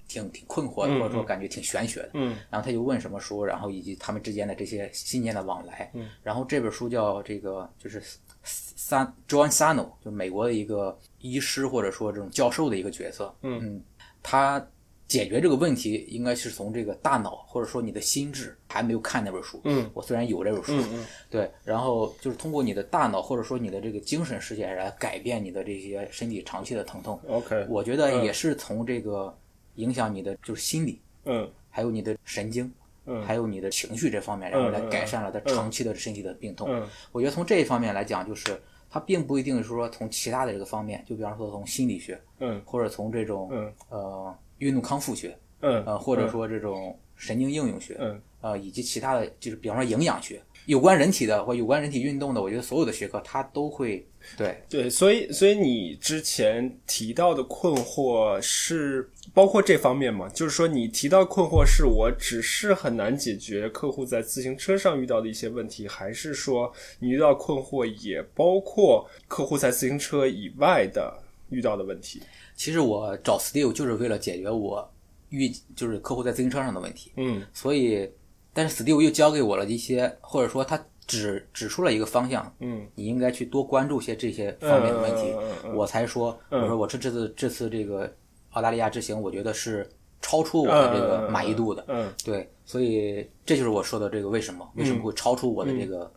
挺挺困惑的，或者说感觉挺玄学的。嗯然后他就问什么书，然后以及他们之间的这些信念的往来。嗯，然后这本书叫这个就是三 John Sano，就美国的一个医师或者说这种教授的一个角色。嗯他解决这个问题应该是从这个大脑或者说你的心智，还没有看那本书。嗯，我虽然有这本书，嗯嗯对，然后就是通过你的大脑或者说你的这个精神世界来改变你的这些身体长期的疼痛。，OK，我觉得也是从这个影响你的就是心理。嗯还有你的神经，嗯。还有你的情绪这方面，然后来改善了他长期的身体的病痛。嗯。我觉得从这一方面来讲，就是它并不一定是说从其他的这个方面，就比方说从心理学，嗯。或者从这种、嗯。呃运动康复学，嗯呃或者说这种神经应用学，嗯。呃以及其他的就是比方说营养学，有关人体的或有关人体运动的，我觉得所有的学科它都会对对，所以所以你之前提到的困惑是包括这方面吗？就是说你提到困惑是我只是很难解决客户在自行车上遇到的一些问题，还是说你遇到困惑也包括客户在自行车以外的遇到的问题？其实我找 Steve 就是为了解决我遇就是客户在自行车上的问题。嗯所以，但是 Steve 又教给我了一些，或者说他指指出了一个方向，嗯你应该去多关注些这些方面的问题。我才说，我说我这这次这次这个澳大利亚之行，我觉得是超出我的这个满意度的。嗯对，所以这就是我说的这个为什么为什么会超出我的这个、嗯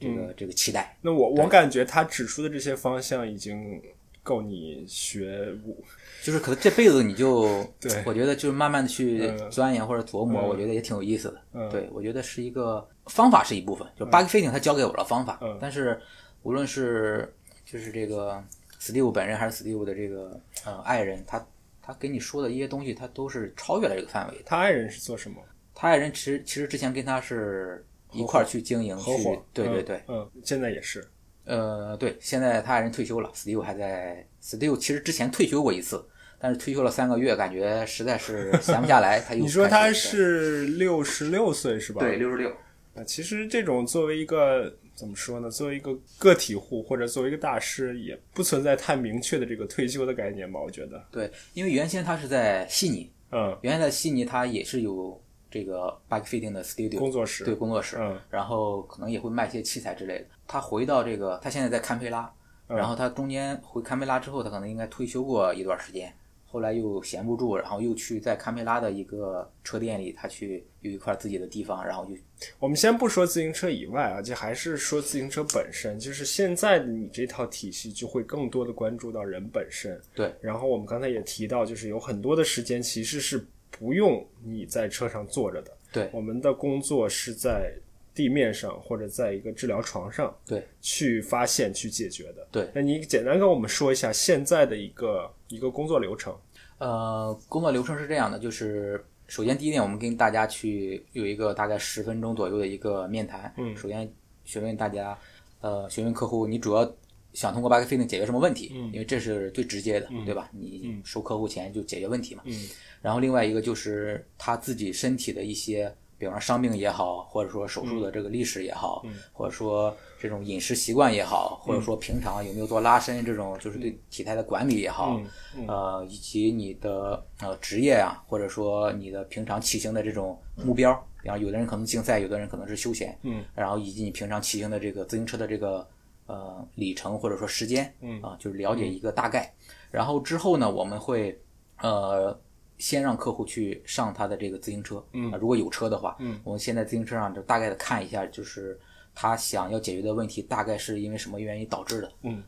这个这个期待。那我我感觉他指出的这些方向已经够你学五，就是可能这辈子你就，对我觉得就是慢慢的去嗯钻研或者琢磨，嗯我觉得也挺有意思的。嗯对，我觉得是一个方法是一部分，就 bug fitting 他教给我了方法，嗯但是无论是就是这个 Steve 本人还是 Steve 的这个呃爱人，他他给你说的一些东西，他都是超越了这个范围。他爱人是做什么？他爱人其实其实之前跟他是一块儿去经营，去合伙，嗯对对对，嗯，现在也是，呃，对，现在他爱人退休了，Steve 还在，Steve 其实之前退休过一次，但是退休了三个月，感觉实在是闲不下来，他又你说他是六十六岁是吧？对六十六，啊，其实这种作为一个怎么说呢？作为一个个体户或者作为一个大师，也不存在太明确的这个退休的概念吧？我觉得，对，因为原先他是在悉尼，嗯，原先在悉尼他也是有这个 bike fitting 的 studio 工作室，对工作室，嗯然后可能也会卖一些器材之类的。他回到这个，他现在在堪培拉，嗯然后他中间回堪培拉之后，他可能应该退休过一段时间，后来又闲不住，然后又去在堪培拉的一个车店里，他去有一块自己的地方，然后就我们先不说自行车以外啊，就还是说自行车本身，就是现在的你这套体系就会更多的关注到人本身。对，然后我们刚才也提到，就是有很多的时间其实是不用你在车上坐着的，对我们的工作是在地面上或者在一个治疗床上对去发现、去解决的。对那你简单跟我们说一下现在的一个一个工作流程。呃，工作流程是这样的，就是首先第一点，我们跟大家去有一个大概十分钟左右的一个面谈。嗯首先询问大家，呃，询问客户你主要想通过 bug fitting 解决什么问题？嗯因为这是最直接的，对吧？你收客户钱就解决问题嘛。嗯然后另外一个就是他自己身体的一些，比方说伤病也好，或者说手术的这个历史也好，或者说这种饮食习惯也好，或者说平常有没有做拉伸这种，就是对体态的管理也好，呃，以及你的呃职业啊，或者说你的平常骑行的这种目标，比方有的人可能竞赛，有的人可能是休闲，嗯，然后以及你平常骑行的这个自行车的这个呃里程或者说时间，嗯。啊，就是了解一个大概。然后之后呢，我们会呃先让客户去上他的这个自行车，嗯、如果有车的话，嗯，我们先在自行车上就大概的看一下，就是他想要解决的问题大概是因为什么原因导致的，嗯。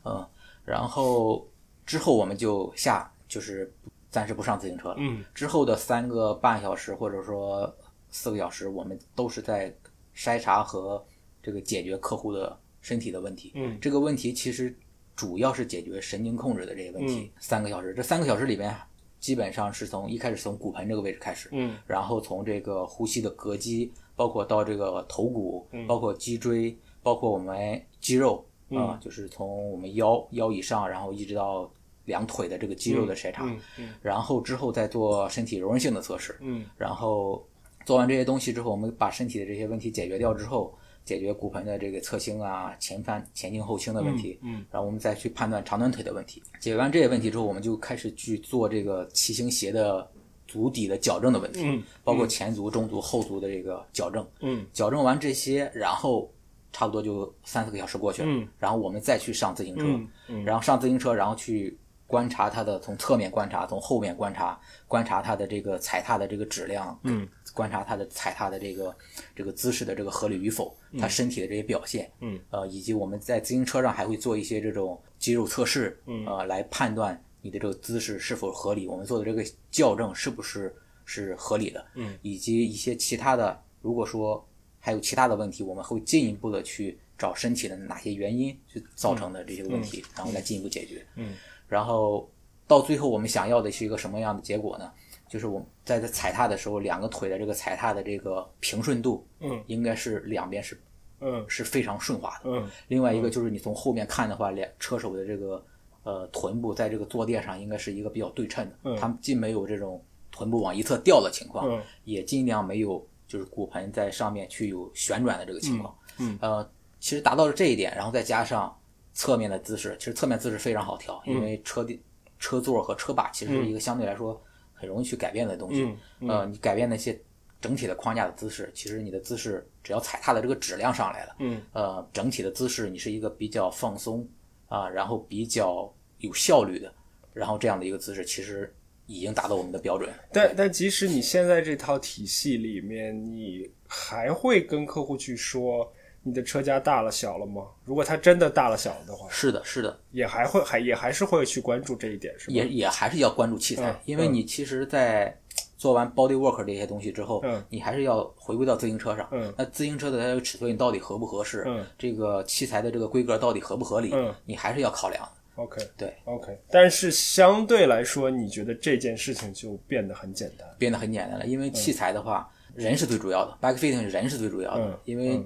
然后之后我们就下就是暂时不上自行车了，嗯。之后的三个半小时或者说四个小时，我们都是在筛查和这个解决客户的身体的问题。嗯，这个问题其实主要是解决神经控制的这些问题。嗯。三个小时，这三个小时里边，基本上是从一开始从骨盆这个位置开始，嗯。然后从这个呼吸的膈肌，包括到这个头骨，嗯。包括脊椎，包括我们肌肉啊、就是从我们腰腰以上，然后一直到两腿的这个肌肉的筛查，嗯嗯。然后之后再做身体柔韧性的测试，嗯。然后做完这些东西之后，我们把身体的这些问题解决掉之后，解决骨盆的这个侧倾啊、前翻、前倾、后倾的问题，嗯然后我们再去判断长短腿的问题。解决完这些问题之后，我们就开始去做这个骑行鞋的足底的矫正的问题，嗯包括前足、中足、后足的这个矫正。嗯矫正完这些，然后差不多就三四个小时过去了，嗯然后我们再去上自行车，嗯嗯然后上自行车，然后去观察它的从侧面观察，从后面观察，观察它的这个踩踏的这个质量，嗯，观察它的踩踏的这个这个姿势的这个合理与否，它身体的这些表现，嗯，呃，以及我们在自行车上还会做一些这种肌肉测试，嗯，呃，来判断你的这个姿势是否合理，我们做的这个校正是不是是合理的，嗯，以及一些其他的，如果说还有其他的问题，我们会进一步的去找身体的哪些原因去造成的这些问题，然后来进一步解决。嗯，然后到最后我们想要的是一个什么样的结果呢？就是我们在这踩踏的时候，两个腿的这个踩踏的这个平顺度，嗯，应该是两边是嗯是非常顺滑的。嗯另外一个就是你从后面看的话，两车手的这个呃臀部在这个坐垫上应该是一个比较对称的，嗯他们既没有这种臀部往一侧掉的情况，嗯也尽量没有就是骨盆在上面去有旋转的这个情况。嗯呃，其实达到了这一点，然后再加上侧面的姿势，其实侧面姿势非常好调，因为车底、车座和车把其实是一个相对来说很容易去改变的东西。嗯呃，你改变那些整体的框架的姿势，其实你的姿势只要踩踏的这个质量上来了，嗯，呃，整体的姿势你是一个比较放松啊、然后比较有效率的，然后这样的一个姿势，其实已经达到我们的标准。但但即使你现在这套体系里面，你还会跟客户去说，你的车架大了小了吗？如果它真的大了小了的话，是的，是的，也还会还也还是会去关注这一点，是吧？也也还是要关注器材，嗯因为你其实，在做完 body work 这些东西之后，嗯你还是要回归到自行车上。嗯那自行车的它的尺寸到底合不合适？嗯这个器材的这个规格到底合不合理？嗯你还是要考量。OK 对，OK，但是相对来说，你觉得这件事情就变得很简单？变得很简单了，因为器材的话，人是最主要的，bike fitting 人是最主要的，嗯因为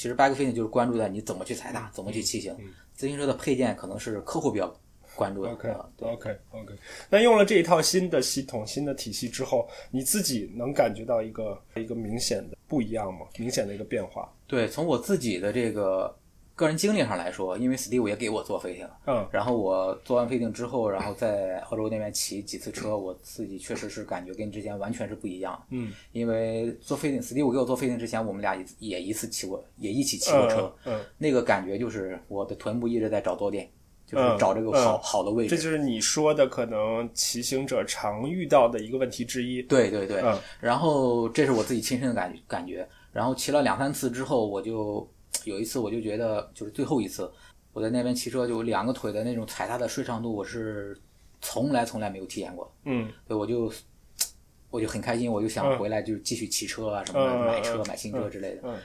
其实 bike fitting 就是关注在你怎么去踩踏，怎么去骑行。嗯自行车的配件可能是客户比较关注的。OK 呃对 OK OK，那用了这一套新的系统、新的体系之后，你自己能感觉到一个一个明显的不一样吗？明显的一个变化？对，从我自己的这个个人经历上来说，因为 Steve 也给我做飞艇，嗯然后我做完飞艇之后，然后在澳洲那边骑几次车，我自己确实是感觉跟之前完全是不一样。嗯，因为做飞艇，Steve 给我做飞艇之前，我们俩也也一次骑过，也一起骑过车，嗯嗯那个感觉就是我的臀部一直在找坐垫，就是嗯找这个好、嗯好的位置。这就是你说的可能骑行者常遇到的一个问题之一。对对对，嗯然后这是我自己亲身的感感觉，然后骑了两三次之后，我就有一次我就觉得，就是最后一次，我在那边骑车，就两个腿的那种踩踏的顺畅度，我是从来从来没有体验过，嗯所以我就我就很开心，我就想回来就继续骑车啊什么的，嗯嗯买车嗯买新车之类的。嗯，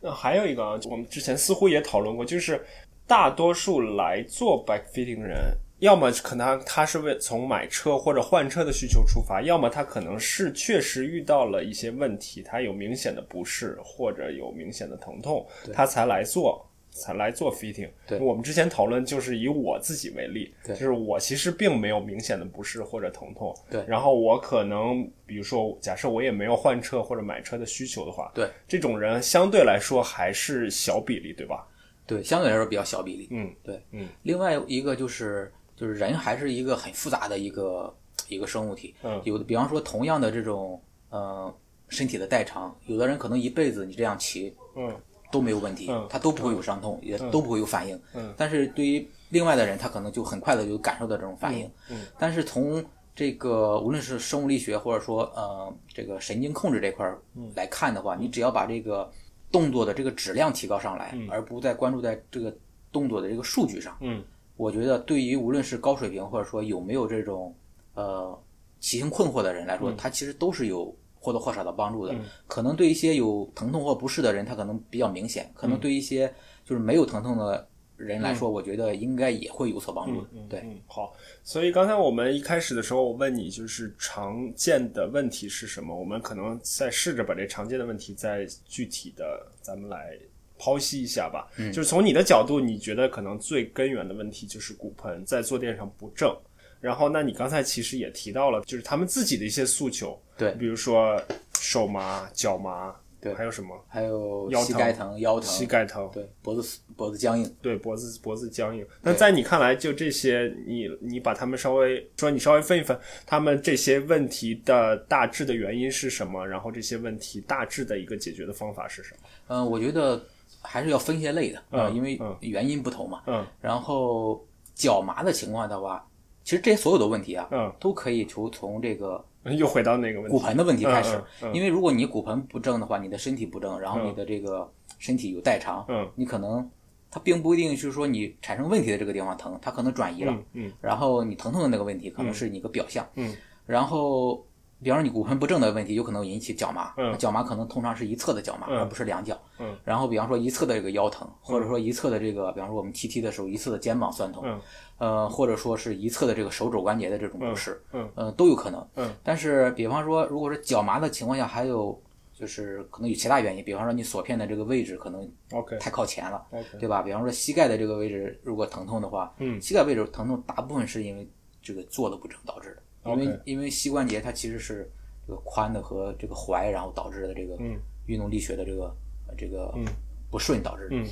那还有一个啊，我们之前似乎也讨论过，就是大多数来做 bike fitting 人，要么可能他是为从买车或者换车的需求出发，要么他可能是确实遇到了一些问题，他有明显的不适或者有明显的疼痛，他才来做。才来做 fitting。对我们之前讨论就是以我自己为例，就是我其实并没有明显的不适或者疼痛，对然后我可能比如说假设我也没有换车或者买车的需求的话，对这种人相对来说还是小比例，对吧？对，相对来说比较小比例。嗯，对，嗯。另外一个就是就是人还是一个很复杂的一个一个生物体。嗯有的比方说同样的这种呃身体的代偿，有的人可能一辈子你这样骑嗯都没有问题，嗯他都不会有伤痛，也都不会有反应。嗯但是对于另外的人，他可能就很快的就感受到这种反应。嗯但是从这个无论是生物力学或者说呃这个神经控制这块儿来看的话，你只要把这个动作的这个质量提高上来，而不再关注在这个动作的这个数据上，嗯我觉得对于无论是高水平或者说有没有这种呃骑行困惑的人来说，它其实都是有或多或少的帮助的。可能对一些有疼痛或不适的人，他可能比较明显；可能对一些就是没有疼痛的人来说，我觉得应该也会有所帮助的。对，嗯，好。所以刚才我们一开始的时候，我问你就是常见的问题是什么？我们可能再试着把这常见的问题再具体的咱们来剖析一下吧。嗯，就是从你的角度，你觉得可能最根源的问题就是骨盆在坐垫上不正。然后，那你刚才其实也提到了，就是他们自己的一些诉求，对比如说手麻、脚麻，对还有什么还有膝腰疼盖疼、腰疼、膝盖疼，对脖子脖子僵硬。对脖子脖子僵硬。那在你看来，就这些，你你把他们稍微说，你稍微分一分，他们这些问题的大致的原因是什么？然后这些问题大致的一个解决的方法是什么？嗯、我觉得还是要分些类的啊、嗯因为嗯。原因不同嘛。嗯。然后脚麻的情况的话，其实这些所有的问题啊，嗯，都可以从从这个又回到那个问题，骨盆的问题开始。因为如果你骨盆不正的话，你的身体不正，然后你的这个身体有代偿，嗯。你可能它并不一定是说你产生问题的这个地方疼，它可能转移了，嗯然后你疼痛的那个问题可能是你一个表象，嗯。然后。比方说你骨盆不正的问题，有可能引起脚麻，嗯脚麻可能通常是一侧的脚麻，嗯而不是两脚。嗯然后比方说一侧的这个腰疼，或者说一侧的这个，比方说我们 TT 的时候一侧的肩膀酸痛，嗯呃，或者说是一侧的这个手肘关节的这种不适，嗯呃，都有可能。嗯，但是比方说，如果是脚麻的情况下，还有就是可能有其他原因，比方说你锁片的这个位置可能太靠前了对吧？比方说膝盖的这个位置如果疼痛的话，嗯膝盖位置疼痛大部分是因为这个坐的不正导致的，因为因为膝关节它其实是这个髋的和这个踝，然后导致的这个嗯。运动力学的这个呃这个嗯。不顺导致的。嗯。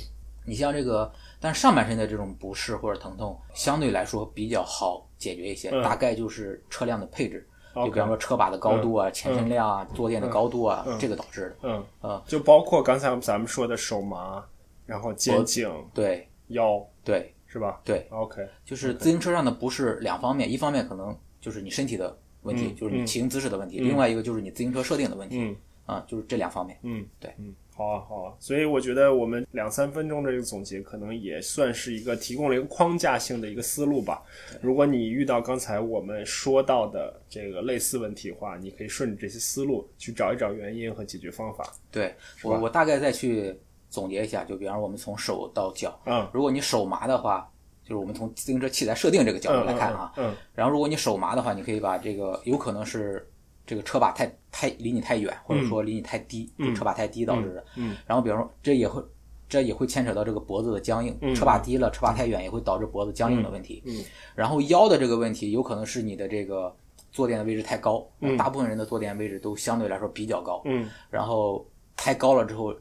你像这个，但是上半身的这种不适或者疼痛，相对来说比较好解决一些，嗯。大概就是车辆的配置，就比方说车把的高度啊、前身量啊、坐垫的高度啊，这个导致的。嗯。嗯，就包括刚才咱们说的手麻，然后肩颈、对。腰，对。是吧？对，，OK，就是自行车上的不适两方面，一方面可能就是你身体的问题，嗯就是你骑行姿势的问题；另外一个就是你自行车设定的问题。嗯啊，就是这两方面。嗯，对，嗯，好啊，好啊。所以我觉得我们两三分钟的这个总结，可能也算是一个提供了一个框架性的一个思路吧。如果你遇到刚才我们说到的这个类似问题的话，你可以顺着这些思路去找一找原因和解决方法。对我，我大概再去总结一下，就比方说我们从手到脚，嗯，如果你手麻的话，就是我们从自行车器材设定这个角度来看啊，嗯，然后如果你手麻的话，你可以把这个有可能是这个车把太太离你太远，或者说离你太低，就车把太低导致的。嗯，然后比方说这也会这也会牵扯到这个脖子的僵硬，车把低了，车把太远也会导致脖子僵硬的问题。嗯，然后腰的这个问题有可能是你的这个坐垫的位置太高，大部分人的坐垫位置都相对来说比较高。嗯，然后太高了之后。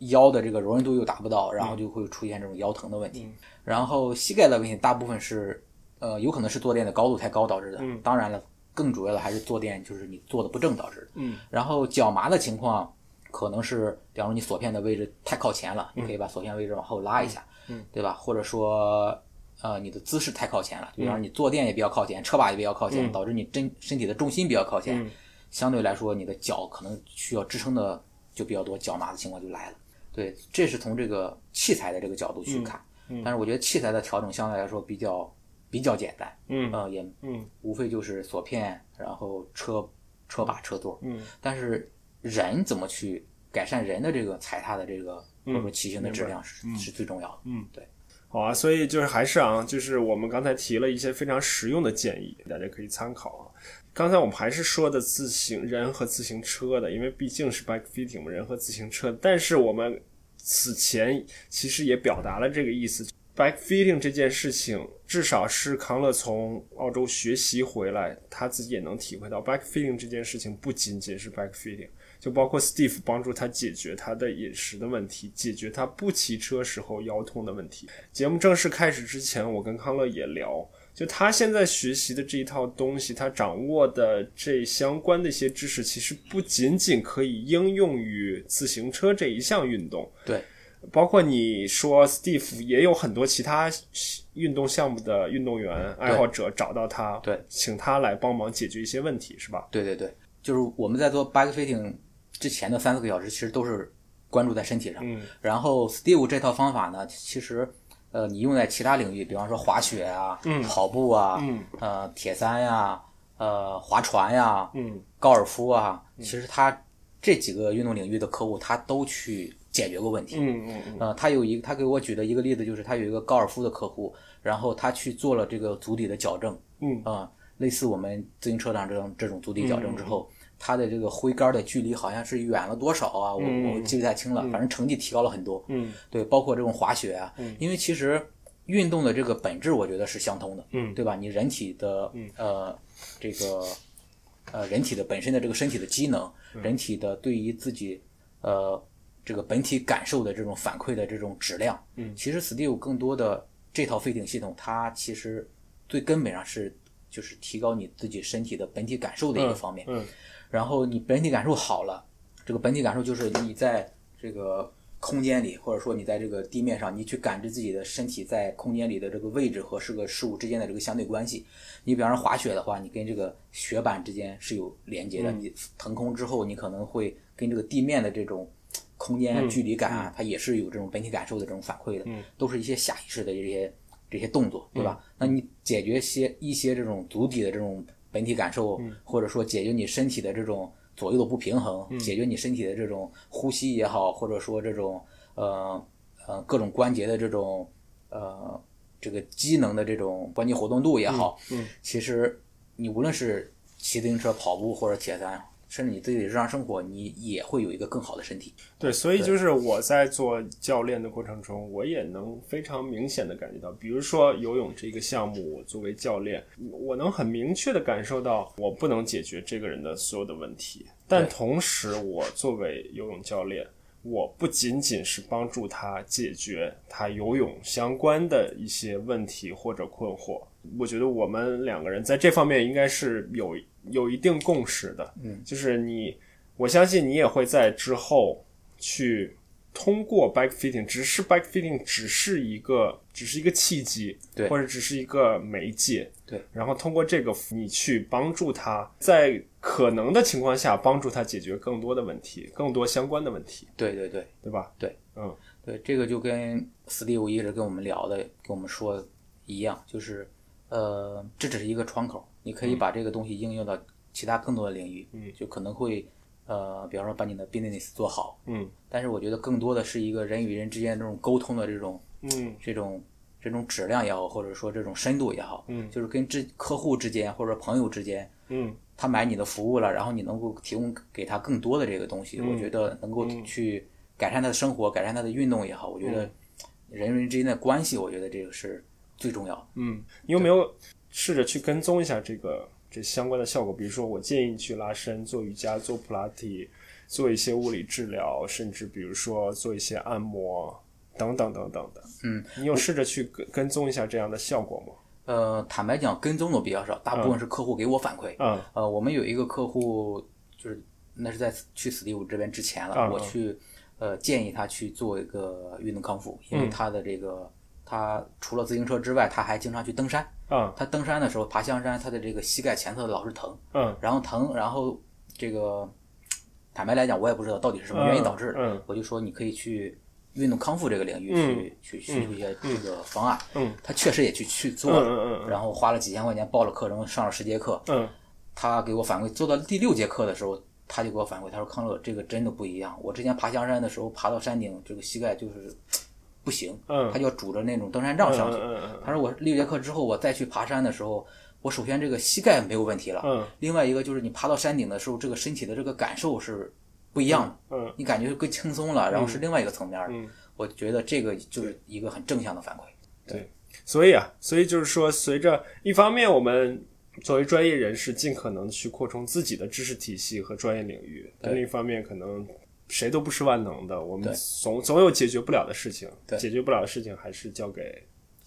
腰的这个柔韧度又达不到，然后就会出现这种腰疼的问题。然后膝盖的问题大部分是，呃，有可能是坐垫的高度太高导致的。当然了，更主要的还是坐垫就是你坐的不正导致的。嗯。然后脚麻的情况，可能是，比方说你锁片的位置太靠前了，你可以把锁片位置往后拉一下，嗯，对吧？或者说，呃，你的姿势太靠前了，比方说你坐垫也比较靠前，车把也比较靠前，导致你真身体的重心比较靠前，相对来说你的脚可能需要支撑的就比较多，脚麻的情况就来了。对，这是从这个器材的这个角度去看，但是我觉得器材的调整相对来说比较比较简单，嗯，呃，也，嗯，无非就是锁片，然后车车把、车座，嗯，但是人怎么去改善人的这个踩踏的这个或者说骑行的质量是是最重要的，嗯，对，好啊，所以就是还是啊，就是我们刚才提了一些非常实用的建议，大家可以参考啊。刚才我们还是说的自行人和自行车的，因为毕竟是 bike fitting 嘛，人和自行车。但是我们此前其实也表达了这个意思，bike fitting 这件事情，至少是康乐从澳洲学习回来，他自己也能体会到，bike fitting 这件事情不仅仅是 bike fitting，就包括 Steve 帮助他解决他的饮食的问题，解决他不骑车时候腰痛的问题。节目正式开始之前，我跟康乐也聊。就他现在学习的这一套东西，他掌握的这相关的一些知识，其实不仅仅可以应用于自行车这一项运动。对，包括你说 Steve 也有很多其他运动项目的运动员爱好者找到他，对，请他来帮忙解决一些问题，是吧？对对对，就是我们在做 bike fitting 之前的三四个小时，其实都是关注在身体上。嗯，然后 Steve 这套方法呢，其实。呃，你用在其他领域，比方说滑雪啊、跑步啊、呃铁三呀、呃划船呀、高尔夫啊，其实他这几个运动领域的客户，他都去解决过问题。嗯嗯嗯。呃，他有一个，他给我举的一个例子就是，他有一个高尔夫的客户，然后他去做了这个足底的矫正。嗯。啊，类似我们自行车上这种这种足底矫正之后。他的这个挥杆的距离好像是远了多少啊？我我记不太清了，反正成绩提高了很多。嗯，对，包括这种滑雪啊，因为其实运动的这个本质我觉得是相通的，嗯，对吧？你人体的呃这个呃人体的本身的这个身体的机能，人体的对于自己呃这个本体感受的这种反馈的这种质量，嗯，其实 Steve 更多的这套飞顶系统，它其实最根本上是就是提高你自己身体的本体感受的一个方面，嗯。然后你本体感受好了，这个本体感受就是你在这个空间里，或者说你在这个地面上，你去感知自己的身体在空间里的这个位置和是个事物之间的这个相对关系。你比方说滑雪的话，你跟这个雪板之间是有连接的。你腾空之后，你可能会跟这个地面的这种空间距离感啊，它也是有这种本体感受的这种反馈的，都是一些下意识的这些这些动作，对吧？那你解决些一些这种足底的这种。本体感受，或者说解决你身体的这种左右的不平衡，解决你身体的这种呼吸也好，或者说这种呃呃各种关节的这种呃这个机能的这种关节活动度也好，其实你无论是骑自行车、跑步或者铁三。甚至你自己的日常生活，你也会有一个更好的身体。对，所以就是我在做教练的过程中，我也能非常明显的感觉到，比如说游泳这个项目，我作为教练，我能很明确的感受到，我不能解决这个人的所有的问题，但同时，我作为游泳教练，我不仅仅是帮助他解决他游泳相关的一些问题或者困惑。我觉得我们两个人在这方面应该是有有一定共识的，嗯，就是你，我相信你也会在之后去通过 bike fitting，只是 bike fitting 只是一个只是一个契机，对。或者只是一个媒介，对，然后通过这个你去帮助他，在可能的情况下帮助他解决更多的问题，更多相关的问题，对对对。对吧？对，嗯。对，这个就跟 Steve 一直跟我们聊的，跟我们说的一样，就是呃，这只是一个窗口，你可以把这个东西应用到其他更多的领域，嗯，就可能会呃，比方说把你的 business 做好，嗯。但是我觉得更多的是一个人与人之间这种沟通的这种嗯。这种这种质量也好，或者说这种深度也好，嗯就是跟之客户之间或者朋友之间，嗯。他买你的服务了，然后你能够提供给他更多的这个东西，我觉得能够去改善他的生活，改善他的运动也好，我觉得人与人之间的关系，我觉得这个是最重要的。嗯，你有没有试着去跟踪一下这个这相关的效果？比如说，我建议你去拉伸、做瑜伽、做普拉提、做一些物理治疗，甚至比如说做一些按摩等等等等的。嗯，你有试着去跟跟踪一下这样的效果吗？呃，坦白讲，跟踪的比较少，大部分是客户给我反馈。嗯呃，我们有一个客户，就是那是在去 Steve 这边之前了，嗯我去呃建议他去做一个运动康复，因为他的这个他除了自行车之外，他还经常去登山。嗯。他登山的时候，爬香山，他的这个膝盖前侧老是疼，嗯。然后疼，然后这个坦白来讲，我也不知道到底是什么原因导致的。嗯我就说你可以去运动康复这个领域嗯。去、去去出一些这个方案。嗯。他确实也去去做嗯了，然后花了几千块钱报了课程，上了十节课。嗯。他给我反馈，做到第六节课的时候，他就给我反馈，他说康乐这个真的不一样。我之前爬香山的时候，爬到山顶，这个膝盖就是不行，嗯。他就要拄着那种登山杖上去。他说我六节课之后，我再去爬山的时候，我首先这个膝盖没有问题了，嗯。另外一个就是你爬到山顶的时候，这个身体的这个感受是不一样的，嗯你感觉更轻松了，然后是另外一个层面的。嗯。我觉得这个就是一个很正向的反馈。对，所以啊，所以就是说，随着一方面我们作为专业人士，尽可能去扩充自己的知识体系和专业领域；但另一方面，可能谁都不是万能的，我们总总有解决不了的事情，对解决不了的事情还是交给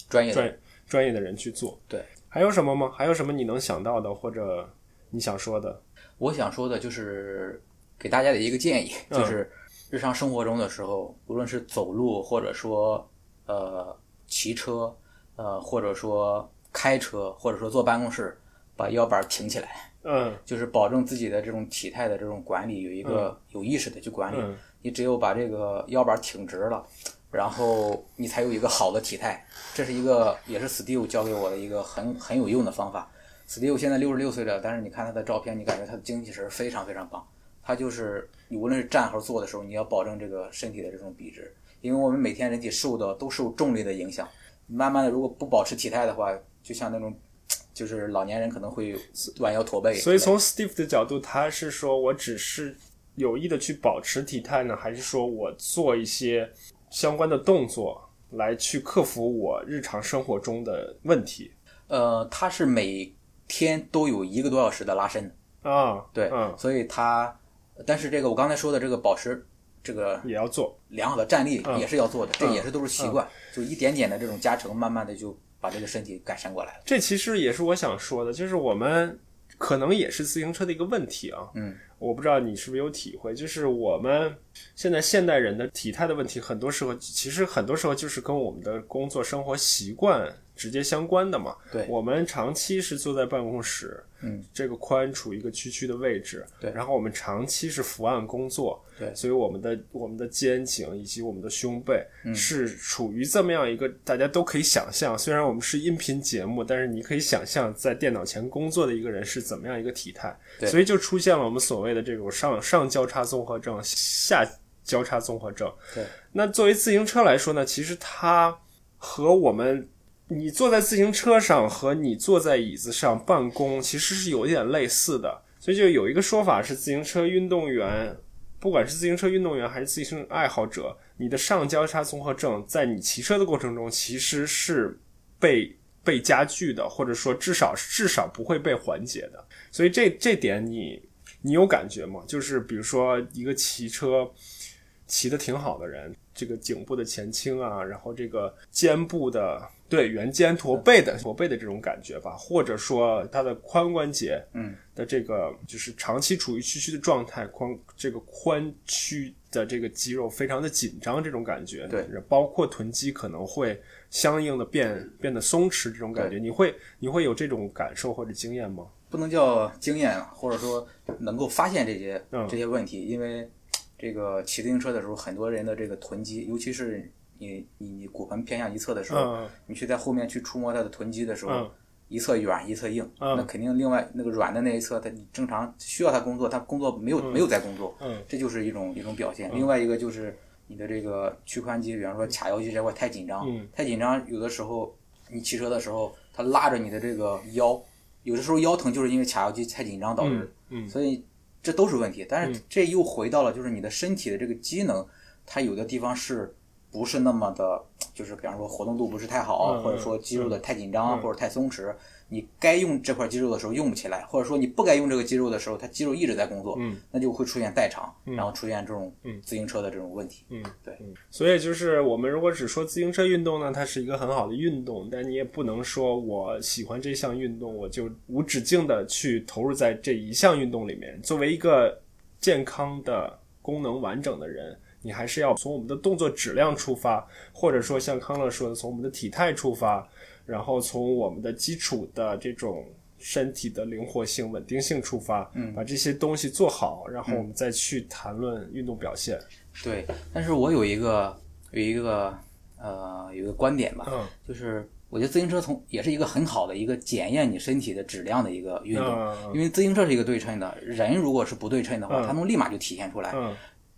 专业专专业的人去做。对，还有什么吗？还有什么你能想到的，或者你想说的？我想说的就是给大家的一个建议，嗯就是日常生活中的时候，无论是走路，或者说呃骑车，呃或者说开车，或者说坐办公室，把腰板挺起来，嗯就是保证自己的这种体态的这种管理，有一个有意识的去管理。嗯你只有把这个腰板挺直了，然后你才有一个好的体态。这是一个也是 Steve 教给我的一个很很有用的方法。Steve 现在六十六岁了，但是你看他的照片，你感觉他的精气神非常非常棒。他就是你无论是站和坐的时候，你要保证这个身体的这种笔直，因为我们每天人体受的都受重力的影响。慢慢的，如果不保持体态的话，就像那种就是老年人可能会弯腰驼背。所以从 Steve 的角度，他是说我只是有意的去保持体态呢，还是说我做一些相关的动作来去克服我日常生活中的问题呃，他是每天都有一个多小时的拉伸的。啊？对，嗯，所以他，但是这个我刚才说的这个保持这个也要做。良好的站立嗯也是要做的，这也是都是习惯，就一点点的这种加成，慢慢的就把这个身体改善过来了。这其实也是我想说的，就是我们可能也是自行车的一个问题啊。嗯，我不知道你是不是有体会，就是我们现在现代人的体态的问题，很多时候其实很多时候就是跟我们的工作生活习惯直接相关的嘛。对。我们长期是坐在办公室，嗯，这个髋处于一个屈曲的位置，对。然后我们长期是伏案工作，对。所以我们的我们的肩颈以及我们的胸背嗯。是处于这么样一个大家都可以想象，虽然我们是音频节目，但是你可以想象在电脑前工作的一个人是怎么样一个体态，对。所以就出现了我们所谓的这种上上交叉综合症、下交叉综合症。对，那作为自行车来说呢，其实它和我们你坐在自行车上和你坐在椅子上办公其实是有一点类似的，所以就有一个说法是，自行车运动员，不管是自行车运动员还是自行车爱好者，你的上交叉综合症在你骑车的过程中其实是被被加剧的，或者说至少至少不会被缓解的。所以这这点你你有感觉吗？就是比如说一个骑车骑得挺好的人，这个颈部的前倾啊，然后这个肩部的对圆肩驼背的驼背的这种感觉吧，或者说他的髋关节嗯的这个就是长期处于屈曲的状态，髋这个髋屈的这个肌肉非常的紧张，这种感觉。对，包括臀肌可能会相应的变变得松弛，这种感觉，你会你会有这种感受或者经验吗？不能叫经验，或者说能够发现这些嗯这些问题，因为这个骑自行车的时候，很多人的这个臀肌，尤其是你你你骨盆偏向一侧的时候，嗯。你去在后面去触摸它的臀肌的时候，嗯一侧软一侧硬，嗯。那肯定另外那个软的那一侧，它你正常需要它工作，它工作没有、没有在工作，嗯。这就是一种一种表现。另外一个就是你的这个屈髋肌，比方说髂腰肌这块太紧张，嗯。太紧张，有的时候你骑车的时候，它拉着你的这个腰，有的时候腰疼就是因为髂腰肌太紧张导致所以这都是问题。但是这又回到了就是你的身体的这个机能，它有的地方是不是那么的，就是比方说活动度不是太好，嗯或者说肌肉的太紧张、或者太松弛，你该用这块肌肉的时候用不起来，或者说你不该用这个肌肉的时候，它肌肉一直在工作，嗯那就会出现代偿，然后出现这种自行车的这种问题。嗯，对，所以就是我们如果只说自行车运动呢，它是一个很好的运动，但你也不能说我喜欢这项运动，我就无止境的去投入在这一项运动里面。作为一个健康的、功能完整的人，你还是要从我们的动作质量出发，或者说像康乐说的，从我们的体态出发，然后从我们的基础的这种身体的灵活性、稳定性出发，嗯，把这些东西做好，然后我们再去谈论运动表现。对，但是我有一个有一个呃有一个观点吧，嗯就是我觉得自行车从也是一个很好的一个检验你身体的质量的一个运动，嗯因为自行车是一个对称的，人如果是不对称的话，它能立马就体现出来。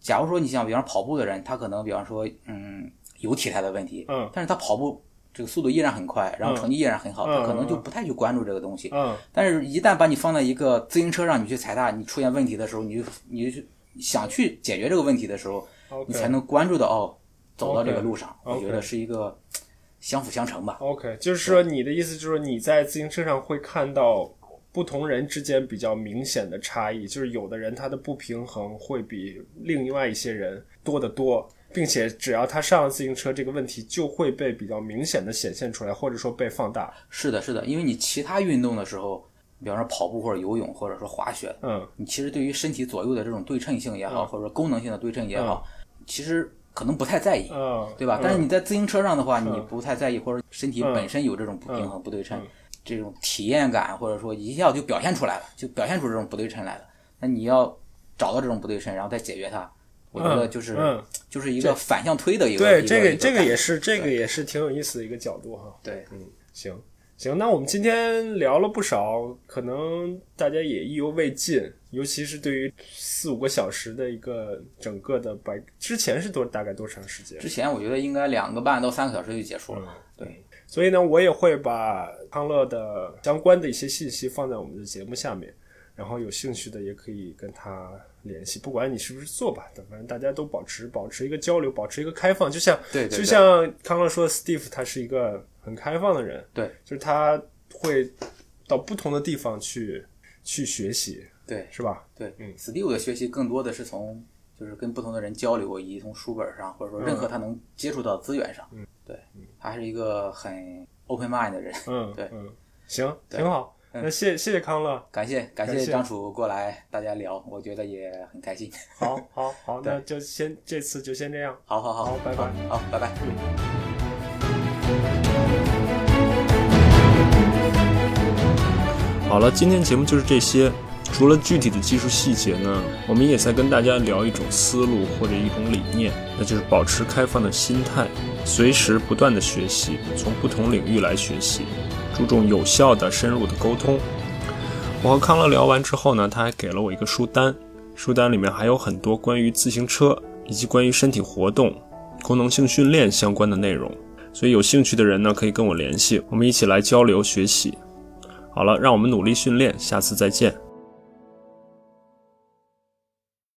嗯假如说你像比方跑步的人，他可能比方说嗯有体态的问题，嗯但是他跑步这个速度依然很快，然后成绩依然很好，嗯他可能就不太去关注这个东西。嗯但是，一旦把你放在一个自行车上，你去踩踏，你出现问题的时候，你就你就想去解决这个问题的时候你才能关注到哦，走到这个路上。我觉得是一个相辅相成吧。OK，就是说你的意思就是你在自行车上会看到不同人之间比较明显的差异，就是有的人他的不平衡会比另外一些人多得多，并且只要他上了自行车，这个问题就会被比较明显的显现出来，或者说被放大。是的，是的，因为你其他运动的时候，比方说跑步或者游泳或者说滑雪，嗯。你其实对于身体左右的这种对称性也好，或者说功能性的对称也好，其实可能不太在意。嗯，对吧？但是你在自行车上的话，你嗯。不太在意，或者身体本身有这种不平衡、不对称，这种体验感，或者说一下就表现出来了，就表现出这种不对称来了。那你要找到这种不对称，然后再解决它，我觉得就是、嗯就是一个反向推的一个。对，这个这个也是这个也是挺有意思的一个角度哈。对，嗯行行，那我们今天聊了不少，可能大家也意犹未尽，尤其是对于四五个小时的一个整个的白，之前是多大概多长时间？之前我觉得应该两个半到三个小时就结束了。嗯对，所以呢，我也会把康乐的相关的一些信息放在我们的节目下面，然后有兴趣的也可以跟他联系，不管你是不是做吧，反正大家都保持保持一个交流，保持一个开放，就像就像康乐说的，Steve 他是一个很开放的人，对，就是他会到不同的地方去去学习，对是吧？对嗯，Steve 的学习更多的是从就是跟不同的人交流，以及从书本上或者说任何他能接触到的资源上。嗯，对，他是一个很 open mind 的人。嗯，对嗯，行，挺好。那谢谢谢康乐，感谢感感谢谢张楚过来大家聊，我觉得也很开心。好，好，好，那就先这次就先这样。好好好，好拜拜好，拜拜。好了，今天节目就是这些。除了具体的技术细节呢，我们也在跟大家聊一种思路或者一种理念，那就是保持开放的心态，随时不断的学习，从不同领域来学习，注重有效的、深入的沟通。我和康乐聊完之后呢，他还给了我一个书单，书单里面还有很多关于自行车以及关于身体活动、功能性训练相关的内容，所以有兴趣的人呢，可以跟我联系，我们一起来交流学习。好了，让我们努力训练，下次再见。